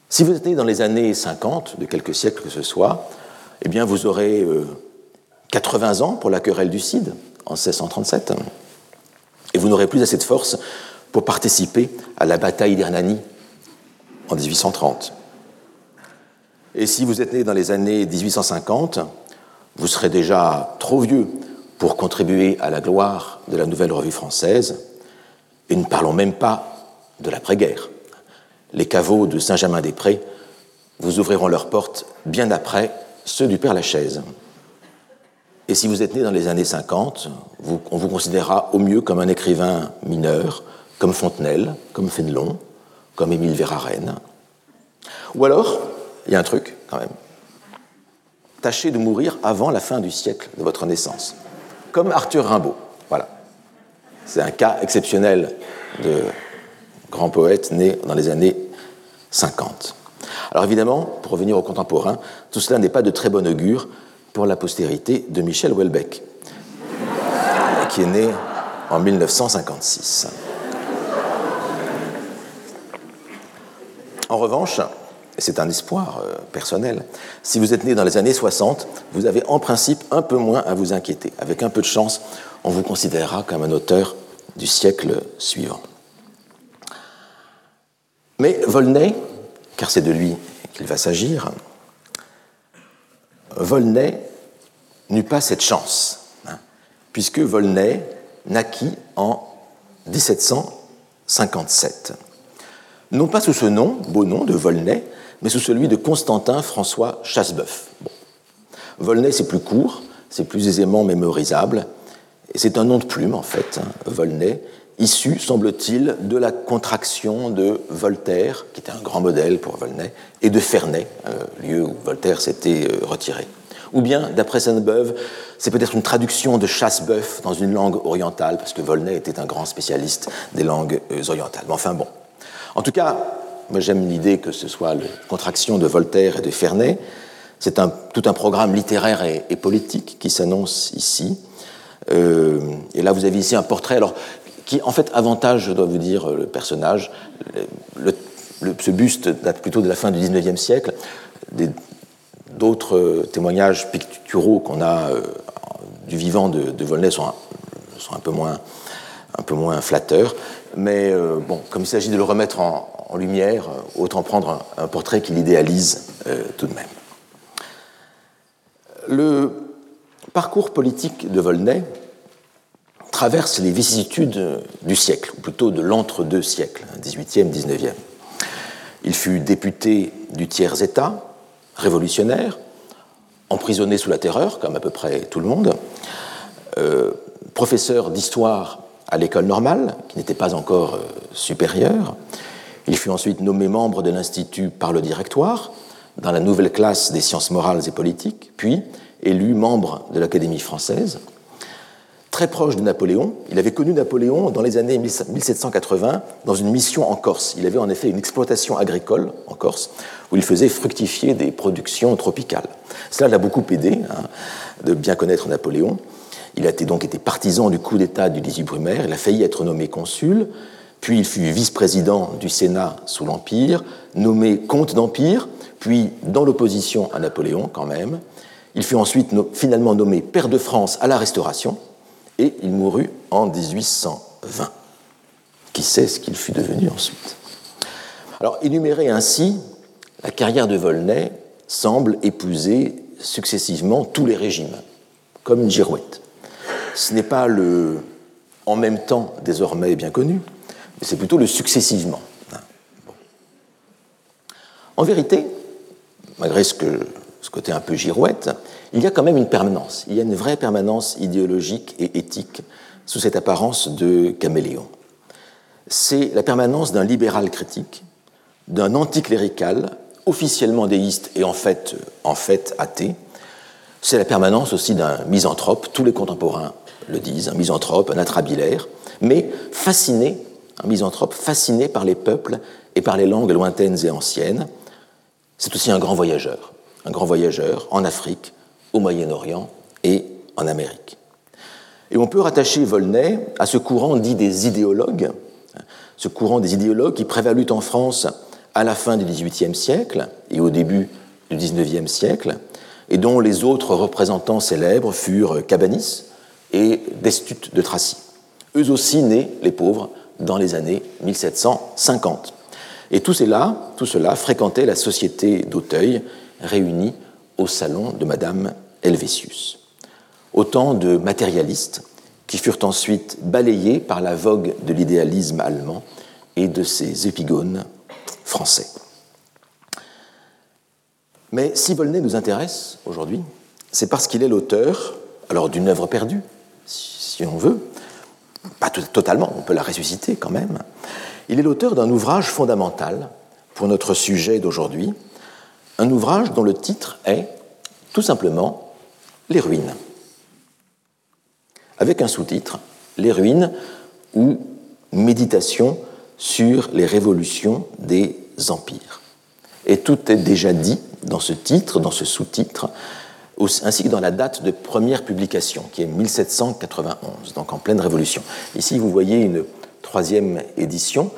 Si vous êtes né dans les années 50, de quelques siècles que ce soit, eh bien, vous aurez 80 euh, ans pour la querelle du Cid en 1637, et vous n'aurez plus assez de force pour participer à la bataille d'Hernani en 1830. Et si vous êtes né dans les années 1850, vous serez déjà trop vieux pour contribuer à la gloire de la nouvelle revue française, et ne parlons même pas de l'après-guerre. Les caveaux de Saint-Germain-des-Prés vous ouvriront leurs portes bien après ceux du Père Lachaise. Et si vous êtes né dans les années 50, on vous considérera au mieux comme un écrivain mineur, comme Fontenelle, comme Fénelon, comme Émile Verhaeren. Ou alors, il y a un truc quand même, tâchez de mourir avant la fin du siècle de votre naissance, comme Arthur Rimbaud. Voilà. C'est un cas exceptionnel de grand poète né dans les années 50. Alors évidemment, pour revenir aux contemporains, tout cela n'est pas de très bon augure pour la postérité de Michel Houellebecq, qui est né en 1956. En revanche, c'est un espoir euh, personnel, si vous êtes né dans les années 60, vous avez en principe un peu moins à vous inquiéter. Avec un peu de chance, on vous considérera comme un auteur du siècle suivant. Mais Volney, car c'est de lui qu'il va s'agir, Volney n'eut pas cette chance, hein, puisque Volney naquit en 1757. Non pas sous ce nom, beau nom de Volney, mais sous celui de Constantin François Chasseboeuf. Volney, c'est plus court, c'est plus aisément mémorisable, et c'est un nom de plume, en fait, hein, Volney, issu, semble-t-il, de la contraction de Voltaire, qui était un grand modèle pour Volney, et de Ferney, euh, lieu où Voltaire s'était euh, retiré. Ou bien, d'après Sainte-Beuve, c'est peut-être une traduction de chasse-bœuf dans une langue orientale, parce que Volney était un grand spécialiste des langues euh, orientales. Mais enfin bon. En tout cas, moi j'aime l'idée que ce soit la contraction de Voltaire et de Ferney. C'est tout un programme littéraire et, politique qui s'annonce ici. et là, vous avez ici un portrait. Alors, qui en fait avantage, je dois vous dire, le personnage. ce buste date plutôt de la fin du XIXe siècle. D'autres témoignages picturaux qu'on a euh, du vivant de, Volney sont, un, peu moins, un peu moins flatteurs. Mais euh, bon, comme il s'agit de le remettre en, lumière, autant prendre un, portrait qui l'idéalise euh, tout de même. Le parcours politique de Volney, traverse les vicissitudes du siècle, ou plutôt de l'entre-deux siècles, 18e, 19e. Il fut député du tiers-État, révolutionnaire, emprisonné sous la terreur, comme à peu près tout le monde, euh, professeur d'histoire à l'école normale, qui n'était pas encore euh, supérieure. Il fut ensuite nommé membre de l'Institut par le directoire, dans la nouvelle classe des sciences morales et politiques, puis élu membre de l'Académie française très proche de Napoléon. Il avait connu Napoléon dans les années 1780 dans une mission en Corse. Il avait en effet une exploitation agricole en Corse où il faisait fructifier des productions tropicales. Cela l'a beaucoup aidé hein, de bien connaître Napoléon. Il a donc été partisan du coup d'État du 18 Brumaire. Il a failli être nommé consul. Puis il fut vice-président du Sénat sous l'Empire, nommé comte d'Empire, puis dans l'opposition à Napoléon quand même. Il fut ensuite finalement nommé père de France à la Restauration, et il mourut en 1820. Qui sait ce qu'il fut devenu ensuite? Alors, énumérer ainsi, la carrière de Volney semble épouser successivement tous les régimes, comme une girouette. Ce n'est pas le en même temps désormais bien connu, mais c'est plutôt le successivement. En vérité, malgré ce, côté un peu girouette, il y a quand même une permanence, il y a une vraie permanence idéologique et éthique sous cette apparence de caméléon. C'est la permanence d'un libéral critique, d'un anticlérical, officiellement déiste et en fait athée. C'est la permanence aussi d'un misanthrope, tous les contemporains le disent, un misanthrope, un atrabilaire, mais fasciné, un misanthrope fasciné par les peuples et par les langues lointaines et anciennes. C'est aussi un grand voyageur, un grand voyageur en Afrique, au Moyen-Orient et en Amérique. Et on peut rattacher Volney à ce courant dit des idéologues, ce courant des idéologues qui prévalut en France à la fin du XVIIIe siècle et au début du XIXe siècle, et dont les autres représentants célèbres furent Cabanis et Destut de Tracy. Eux aussi nés, les pauvres, dans les années 1750. Et tout cela, tout cela fréquentait la société d'Auteuil, réunie au salon de Madame Helvétius. Autant de matérialistes qui furent ensuite balayés par la vogue de l'idéalisme allemand et de ses épigones français. Mais si Volney nous intéresse aujourd'hui, c'est parce qu'il est l'auteur, alors d'une œuvre perdue, si on veut, pas totalement, on peut la ressusciter quand même, il est l'auteur d'un ouvrage fondamental pour notre sujet d'aujourd'hui, un ouvrage dont le titre est tout simplement les ruines, avec un sous-titre, Les ruines ou Méditation sur les révolutions des empires. Et tout est déjà dit dans ce titre, dans ce sous-titre, ainsi que dans la date de première publication, qui est 1791, donc en pleine révolution. Ici, vous voyez une troisième édition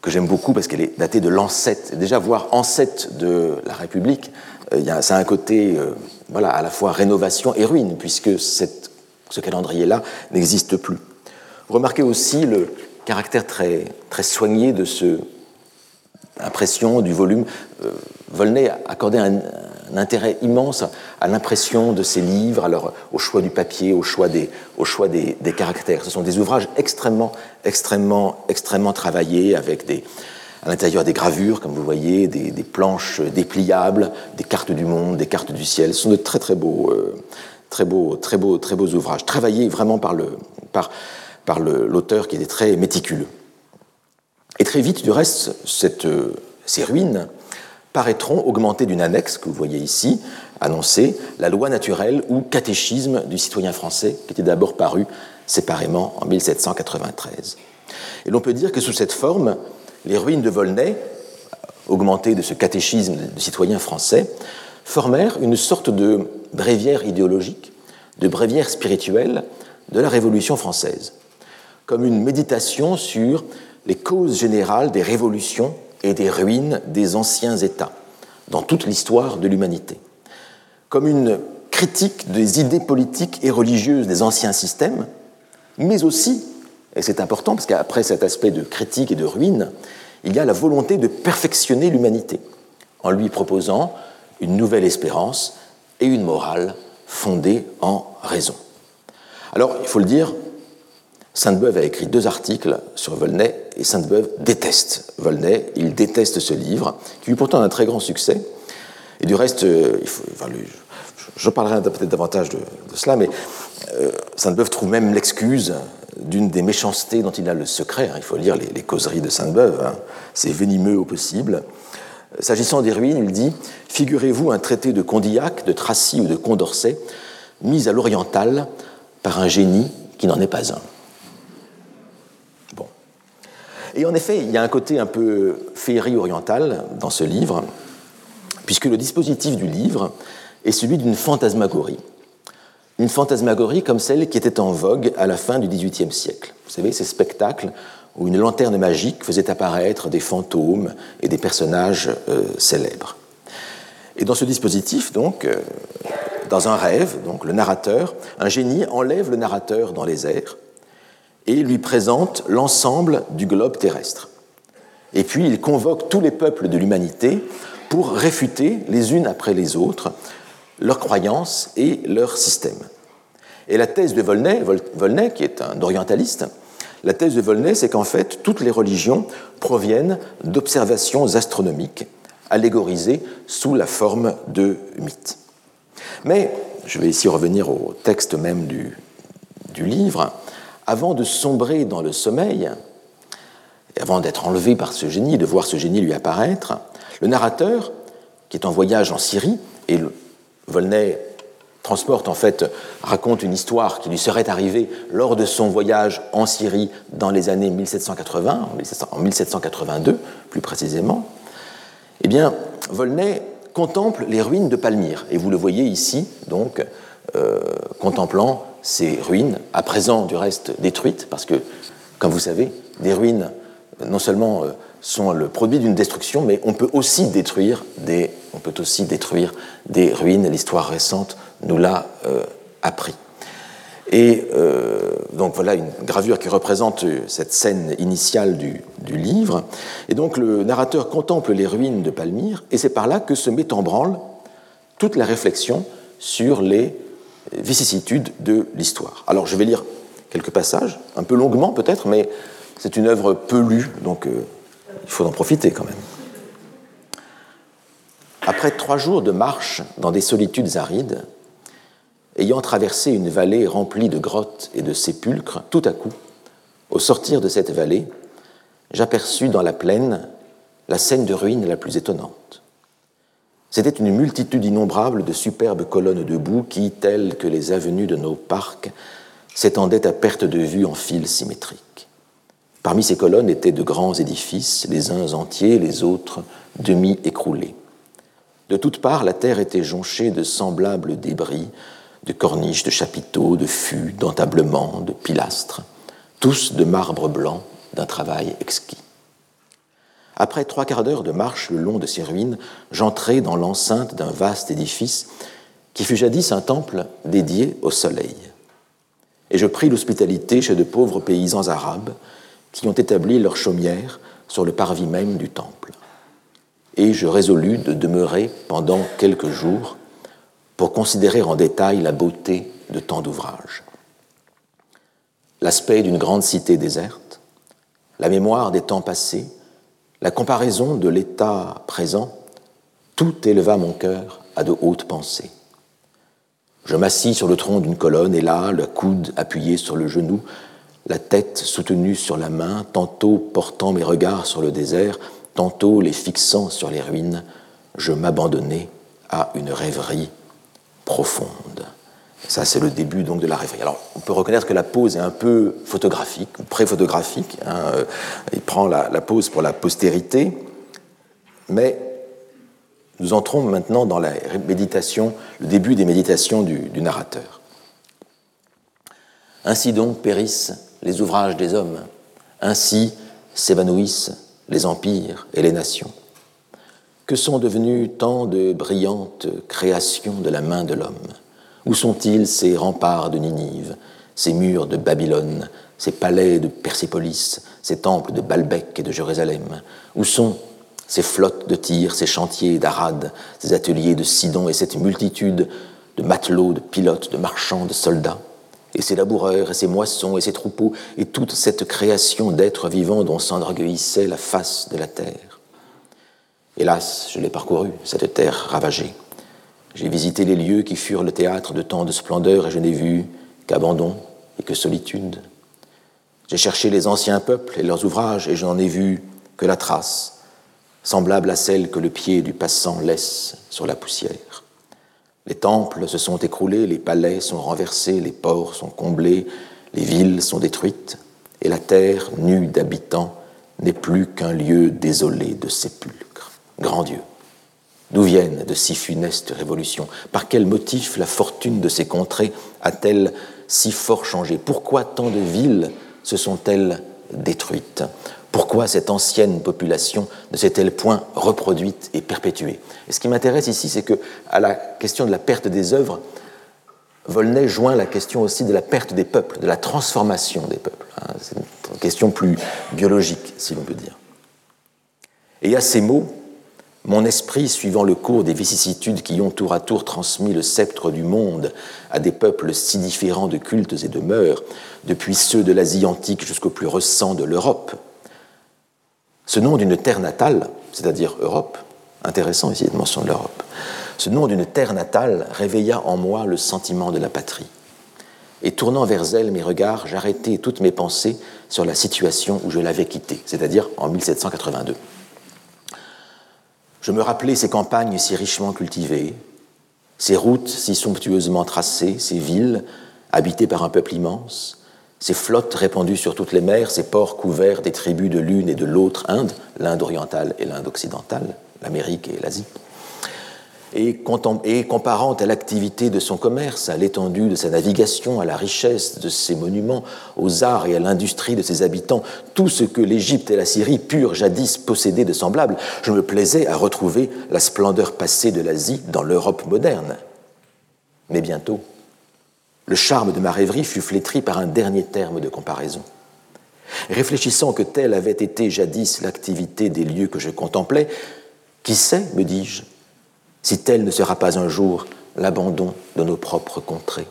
que j'aime beaucoup parce qu'elle est datée de l'ancêtre. Déjà, voir ancêtre de la République, euh, ça a un côté euh, voilà, à la fois rénovation et ruine, puisque ce calendrier-là n'existe plus. Remarquez aussi le caractère très, très soigné de ce impression du volume. Euh, Volney accordait un, intérêt immense à l'impression de ses livres, alors, au choix du papier, au choix, des, au choix des, caractères. Ce sont des ouvrages extrêmement, extrêmement, extrêmement travaillés, avec à l'intérieur des gravures, comme vous voyez, des, planches dépliables, des cartes du monde, des cartes du ciel. Ce sont de très très beaux, euh, très beaux, très beaux, très beaux ouvrages, travaillés vraiment par le, par, par l'auteur qui était très méticuleux. Et très vite, du reste, euh, ces ruines paraîtront augmentées d'une annexe que vous voyez ici, annoncée, la loi naturelle ou catéchisme du citoyen français, qui était d'abord paru séparément en 1793. Et l'on peut dire que sous cette forme, les ruines de Volnay, augmentées de ce catéchisme du citoyen français, formèrent une sorte de bréviaire idéologique, de bréviaire spirituelle de la Révolution française, comme une méditation sur les causes générales des révolutions et des ruines des anciens États dans toute l'histoire de l'humanité, comme une critique des idées politiques et religieuses des anciens systèmes, mais aussi, et c'est important parce qu'après cet aspect de critique et de ruine, il y a la volonté de perfectionner l'humanité en lui proposant une nouvelle espérance et une morale fondée en raison. Alors, il faut le dire, Sainte-Beuve a écrit deux articles sur Volney et Sainte-Beuve déteste Volney. Il déteste ce livre, qui eut pourtant un très grand succès. Et du reste, euh, je parlerai peut-être davantage de, cela, mais euh, Sainte-Beuve trouve même l'excuse d'une des méchancetés dont il a le secret. Hein. il faut lire les, causeries de Sainte-Beuve, hein. c'est venimeux au possible. S'agissant des ruines, il dit Figurez-vous un traité de Condillac, de Tracy ou de Condorcet, mis à l'oriental par un génie qui n'en est pas un. Et en effet, il y a un côté un peu féerie orientale dans ce livre, puisque le dispositif du livre est celui d'une fantasmagorie. Une fantasmagorie comme celle qui était en vogue à la fin du XVIIIe siècle. Vous savez, ces spectacles où une lanterne magique faisait apparaître des fantômes et des personnages euh, célèbres. Et dans ce dispositif, donc, euh, dans un rêve, donc le narrateur, un génie enlève le narrateur dans les airs et lui présente l'ensemble du globe terrestre. Et puis il convoque tous les peuples de l'humanité pour réfuter les unes après les autres leurs croyances et leurs systèmes. Et la thèse de Volney, Volney qui est un orientaliste, la thèse de Volney, c'est qu'en fait, toutes les religions proviennent d'observations astronomiques allégorisées sous la forme de mythes. Mais, je vais ici revenir au texte même du, du livre, avant de sombrer dans le sommeil, avant d'être enlevé par ce génie, de voir ce génie lui apparaître, le narrateur, qui est en voyage en Syrie, et Volney transporte en fait, raconte une histoire qui lui serait arrivée lors de son voyage en Syrie dans les années 1780, en 1782 plus précisément, eh bien, Volney contemple les ruines de Palmyre. Et vous le voyez ici, donc, euh, contemplant ces ruines, à présent du reste détruites, parce que, comme vous savez, des ruines non seulement euh, sont le produit d'une destruction, mais on peut aussi détruire des, on peut aussi détruire des ruines. L'histoire récente nous l'a euh, appris. Et donc voilà une gravure qui représente cette scène initiale du, du, livre. Et donc le narrateur contemple les ruines de Palmyre, et c'est par là que se met en branle toute la réflexion sur les vicissitudes de l'histoire. Alors je vais lire quelques passages, un peu longuement peut-être, mais c'est une œuvre peu lue, donc euh, il faut en profiter quand même. Après trois jours de marche dans des solitudes arides, ayant traversé une vallée remplie de grottes et de sépulcres, tout à coup, au sortir de cette vallée, j'aperçus dans la plaine la scène de ruines la plus étonnante. C'était une multitude innombrable de superbes colonnes debout qui, telles que les avenues de nos parcs, s'étendaient à perte de vue en fils symétriques. Parmi ces colonnes étaient de grands édifices, les uns entiers, les autres demi-écroulés. De toutes parts, la terre était jonchée de semblables débris, de corniches, de chapiteaux, de fûts, d'entablements, de pilastres, tous de marbre blanc d'un travail exquis. Après trois quarts d'heure de marche le long de ces ruines, j'entrai dans l'enceinte d'un vaste édifice qui fut jadis un temple dédié au soleil. Et je pris l'hospitalité chez de pauvres paysans arabes qui ont établi leur chaumière sur le parvis même du temple. Et je résolus de demeurer pendant quelques jours pour considérer en détail la beauté de tant d'ouvrages. L'aspect d'une grande cité déserte, la mémoire des temps passés, la comparaison de l'état présent, tout éleva mon cœur à de hautes pensées. Je m'assis sur le tronc d'une colonne et là, le coude appuyé sur le genou, la tête soutenue sur la main, tantôt portant mes regards sur le désert, tantôt les fixant sur les ruines, je m'abandonnais à une rêverie profonde. Ça, c'est le début donc de la rêverie. Alors, on peut reconnaître que la pose est un peu photographique, ou pré-photographique. Hein. Il prend la, pose pour la postérité, mais nous entrons maintenant dans la méditation, le début des méditations du, narrateur. Ainsi donc périssent les ouvrages des hommes, ainsi s'évanouissent les empires et les nations. Que sont devenus tant de brillantes créations de la main de l'homme? Où sont-ils ces remparts de Ninive, ces murs de Babylone, ces palais de Persépolis, ces temples de Balbec et de Jérusalem? Où sont ces flottes de tir, ces chantiers d'Arad, ces ateliers de Sidon et cette multitude de matelots, de pilotes, de marchands, de soldats? Et ces laboureurs, et ces moissons, et ces troupeaux, et toute cette création d'êtres vivants dont s'enorgueillissait la face de la terre? Hélas, je l'ai parcouru, cette terre ravagée. J'ai visité les lieux qui furent le théâtre de tant de splendeur, et je n'ai vu qu'abandon et que solitude. J'ai cherché les anciens peuples et leurs ouvrages, et je n'en ai vu que la trace, semblable à celle que le pied du passant laisse sur la poussière. Les temples se sont écroulés, les palais sont renversés, les ports sont comblés, les villes sont détruites, et la terre, nue d'habitants, n'est plus qu'un lieu désolé de sépulcres. Grand Dieu, d'où viennent de si funestes révolutions? Par quel motif la fortune de ces contrées a-t-elle si fort changé? Pourquoi tant de villes se sont-elles détruites? Pourquoi cette ancienne population ne s'est-elle point reproduite et perpétuée? Et ce qui m'intéresse ici, c'est que à la question de la perte des œuvres, Volney joint la question aussi de la perte des peuples, de la transformation des peuples. Hein. C'est une question plus biologique, si l'on peut dire. Et à ces mots, mon esprit, suivant le cours des vicissitudes qui ont tour à tour transmis le sceptre du monde à des peuples si différents de cultes et de mœurs, depuis ceux de l'Asie antique jusqu'au plus récent de l'Europe, ce nom d'une terre natale, c'est-à-dire Europe, intéressant ici de mention de l'Europe, ce nom d'une terre natale réveilla en moi le sentiment de la patrie. Et tournant vers elle mes regards, j'arrêtai toutes mes pensées sur la situation où je l'avais quittée, c'est-à-dire en 1782. Je me rappelais ces campagnes si richement cultivées, ces routes si somptueusement tracées, ces villes habitées par un peuple immense, ces flottes répandues sur toutes les mers, ces ports couverts des tribus de l'une et de l'autre Inde, l'Inde orientale et l'Inde occidentale, l'Amérique et l'Asie, et, comparant à l'activité de son commerce, à l'étendue de sa navigation, à la richesse de ses monuments, aux arts et à l'industrie de ses habitants, tout ce que l'Égypte et la Syrie purent jadis posséder de semblable, je me plaisais à retrouver la splendeur passée de l'Asie dans l'Europe moderne. Mais bientôt, le charme de ma rêverie fut flétri par un dernier terme de comparaison. Réfléchissant que telle avait été jadis l'activité des lieux que je contemplais, qui sait, me dis-je, si tel ne sera pas un jour l'abandon de nos propres contrées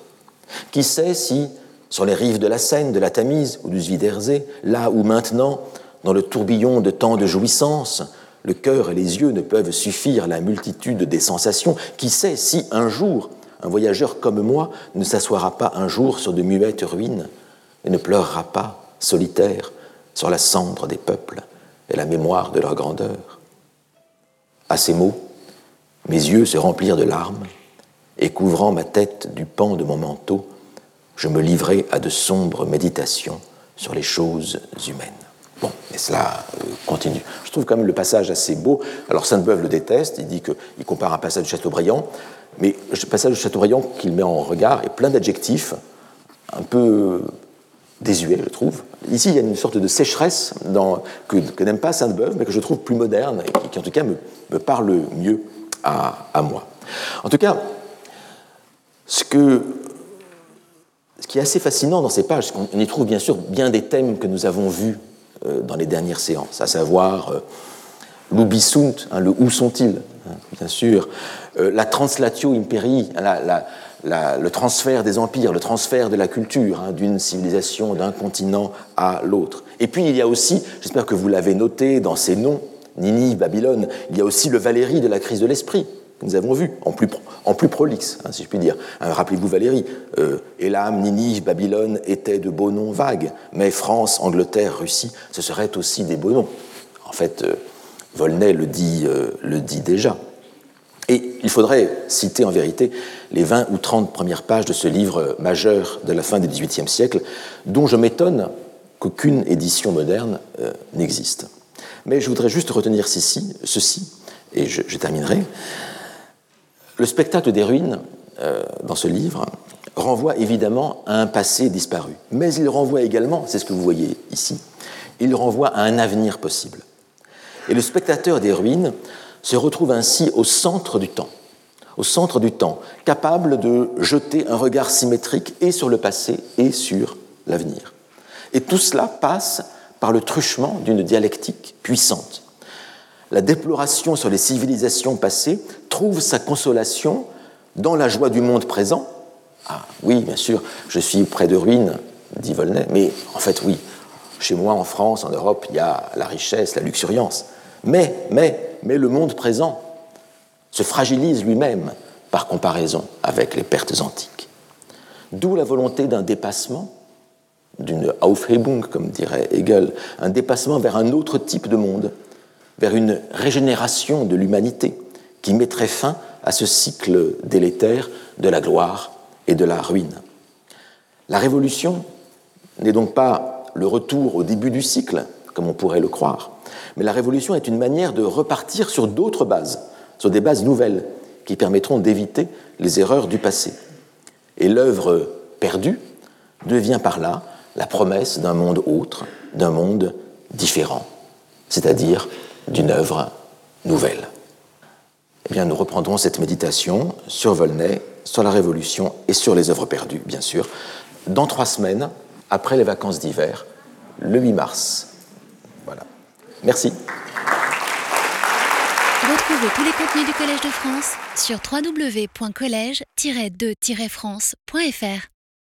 Qui sait si, sur les rives de la Seine, de la Tamise ou du Zwidersee, là où maintenant, dans le tourbillon de tant de jouissances, le cœur et les yeux ne peuvent suffire à la multitude des sensations, qui sait si un jour un voyageur comme moi ne s'assoira pas un jour sur de muettes ruines et ne pleurera pas, solitaire, sur la cendre des peuples et la mémoire de leur grandeur. À ces mots, mes yeux se remplirent de larmes, et couvrant ma tête du pan de mon manteau, je me livrai à de sombres méditations sur les choses humaines. Bon, et cela euh, continue. Je trouve quand même le passage assez beau. Alors Sainte-Beuve le déteste, il dit qu'il compare un passage de Chateaubriand, mais le passage de Chateaubriand qu'il met en regard est plein d'adjectifs, un peu désuet, je trouve. Ici, il y a une sorte de sécheresse que, n'aime pas Sainte-Beuve, mais que je trouve plus moderne et qui, en tout cas, me, parle mieux à, moi. En tout cas, ce, qui est assez fascinant dans ces pages, c'est qu'on y trouve bien sûr bien des thèmes que nous avons vus euh, dans les dernières séances, à savoir euh, l'ubisunt, hein, le où sont-ils, hein, bien sûr, euh, la translatio imperii, le transfert des empires, le transfert de la culture hein, d'une civilisation, d'un continent à l'autre. Et puis il y a aussi, j'espère que vous l'avez noté dans ces noms, Nini, Babylone, il y a aussi le Valérie de la crise de l'esprit, nous avons vu, en plus, prolixe, hein, si je puis dire. Hein, rappelez-vous Valérie, euh, Elam, Ninive, Babylone étaient de beaux noms vagues, mais France, Angleterre, Russie, ce seraient aussi des beaux noms. En fait, euh, Volney le dit, euh, le dit déjà. Et il faudrait citer en vérité les 20 ou 30 premières pages de ce livre majeur de la fin du XVIIIe siècle, dont je m'étonne qu'aucune édition moderne n'existe. Mais je voudrais juste retenir ceci, ceci et je, terminerai. Le spectacle des ruines, euh, dans ce livre, renvoie évidemment à un passé disparu, mais il renvoie également, c'est ce que vous voyez ici, il renvoie à un avenir possible. Et le spectateur des ruines se retrouve ainsi au centre du temps, au centre du temps, capable de jeter un regard symétrique et sur le passé et sur l'avenir. Et tout cela passe par le truchement d'une dialectique puissante la déploration sur les civilisations passées trouve sa consolation dans la joie du monde présent. Ah oui, bien sûr, je suis près de ruines, dit Volney, mais en fait oui, chez moi en France, en Europe, il y a la richesse, la luxuriance. Mais, mais, mais le monde présent se fragilise lui-même par comparaison avec les pertes antiques. D'où la volonté d'un dépassement, d'une Aufhebung, comme dirait Hegel, un dépassement vers un autre type de monde, vers une régénération de l'humanité qui mettrait fin à ce cycle délétère de la gloire et de la ruine. La révolution n'est donc pas le retour au début du cycle, comme on pourrait le croire, mais la révolution est une manière de repartir sur d'autres bases, sur des bases nouvelles qui permettront d'éviter les erreurs du passé. Et l'œuvre perdue devient par là la promesse d'un monde autre, d'un monde différent, c'est-à-dire d'une œuvre nouvelle. Eh bien, nous reprendrons cette méditation sur Volney, sur la Révolution et sur les œuvres perdues, bien sûr, dans trois semaines, après les vacances d'hiver, le 8 mars. Voilà. Merci. Retrouvez tous les contenus du Collège de France sur www.colège-2-france.fr.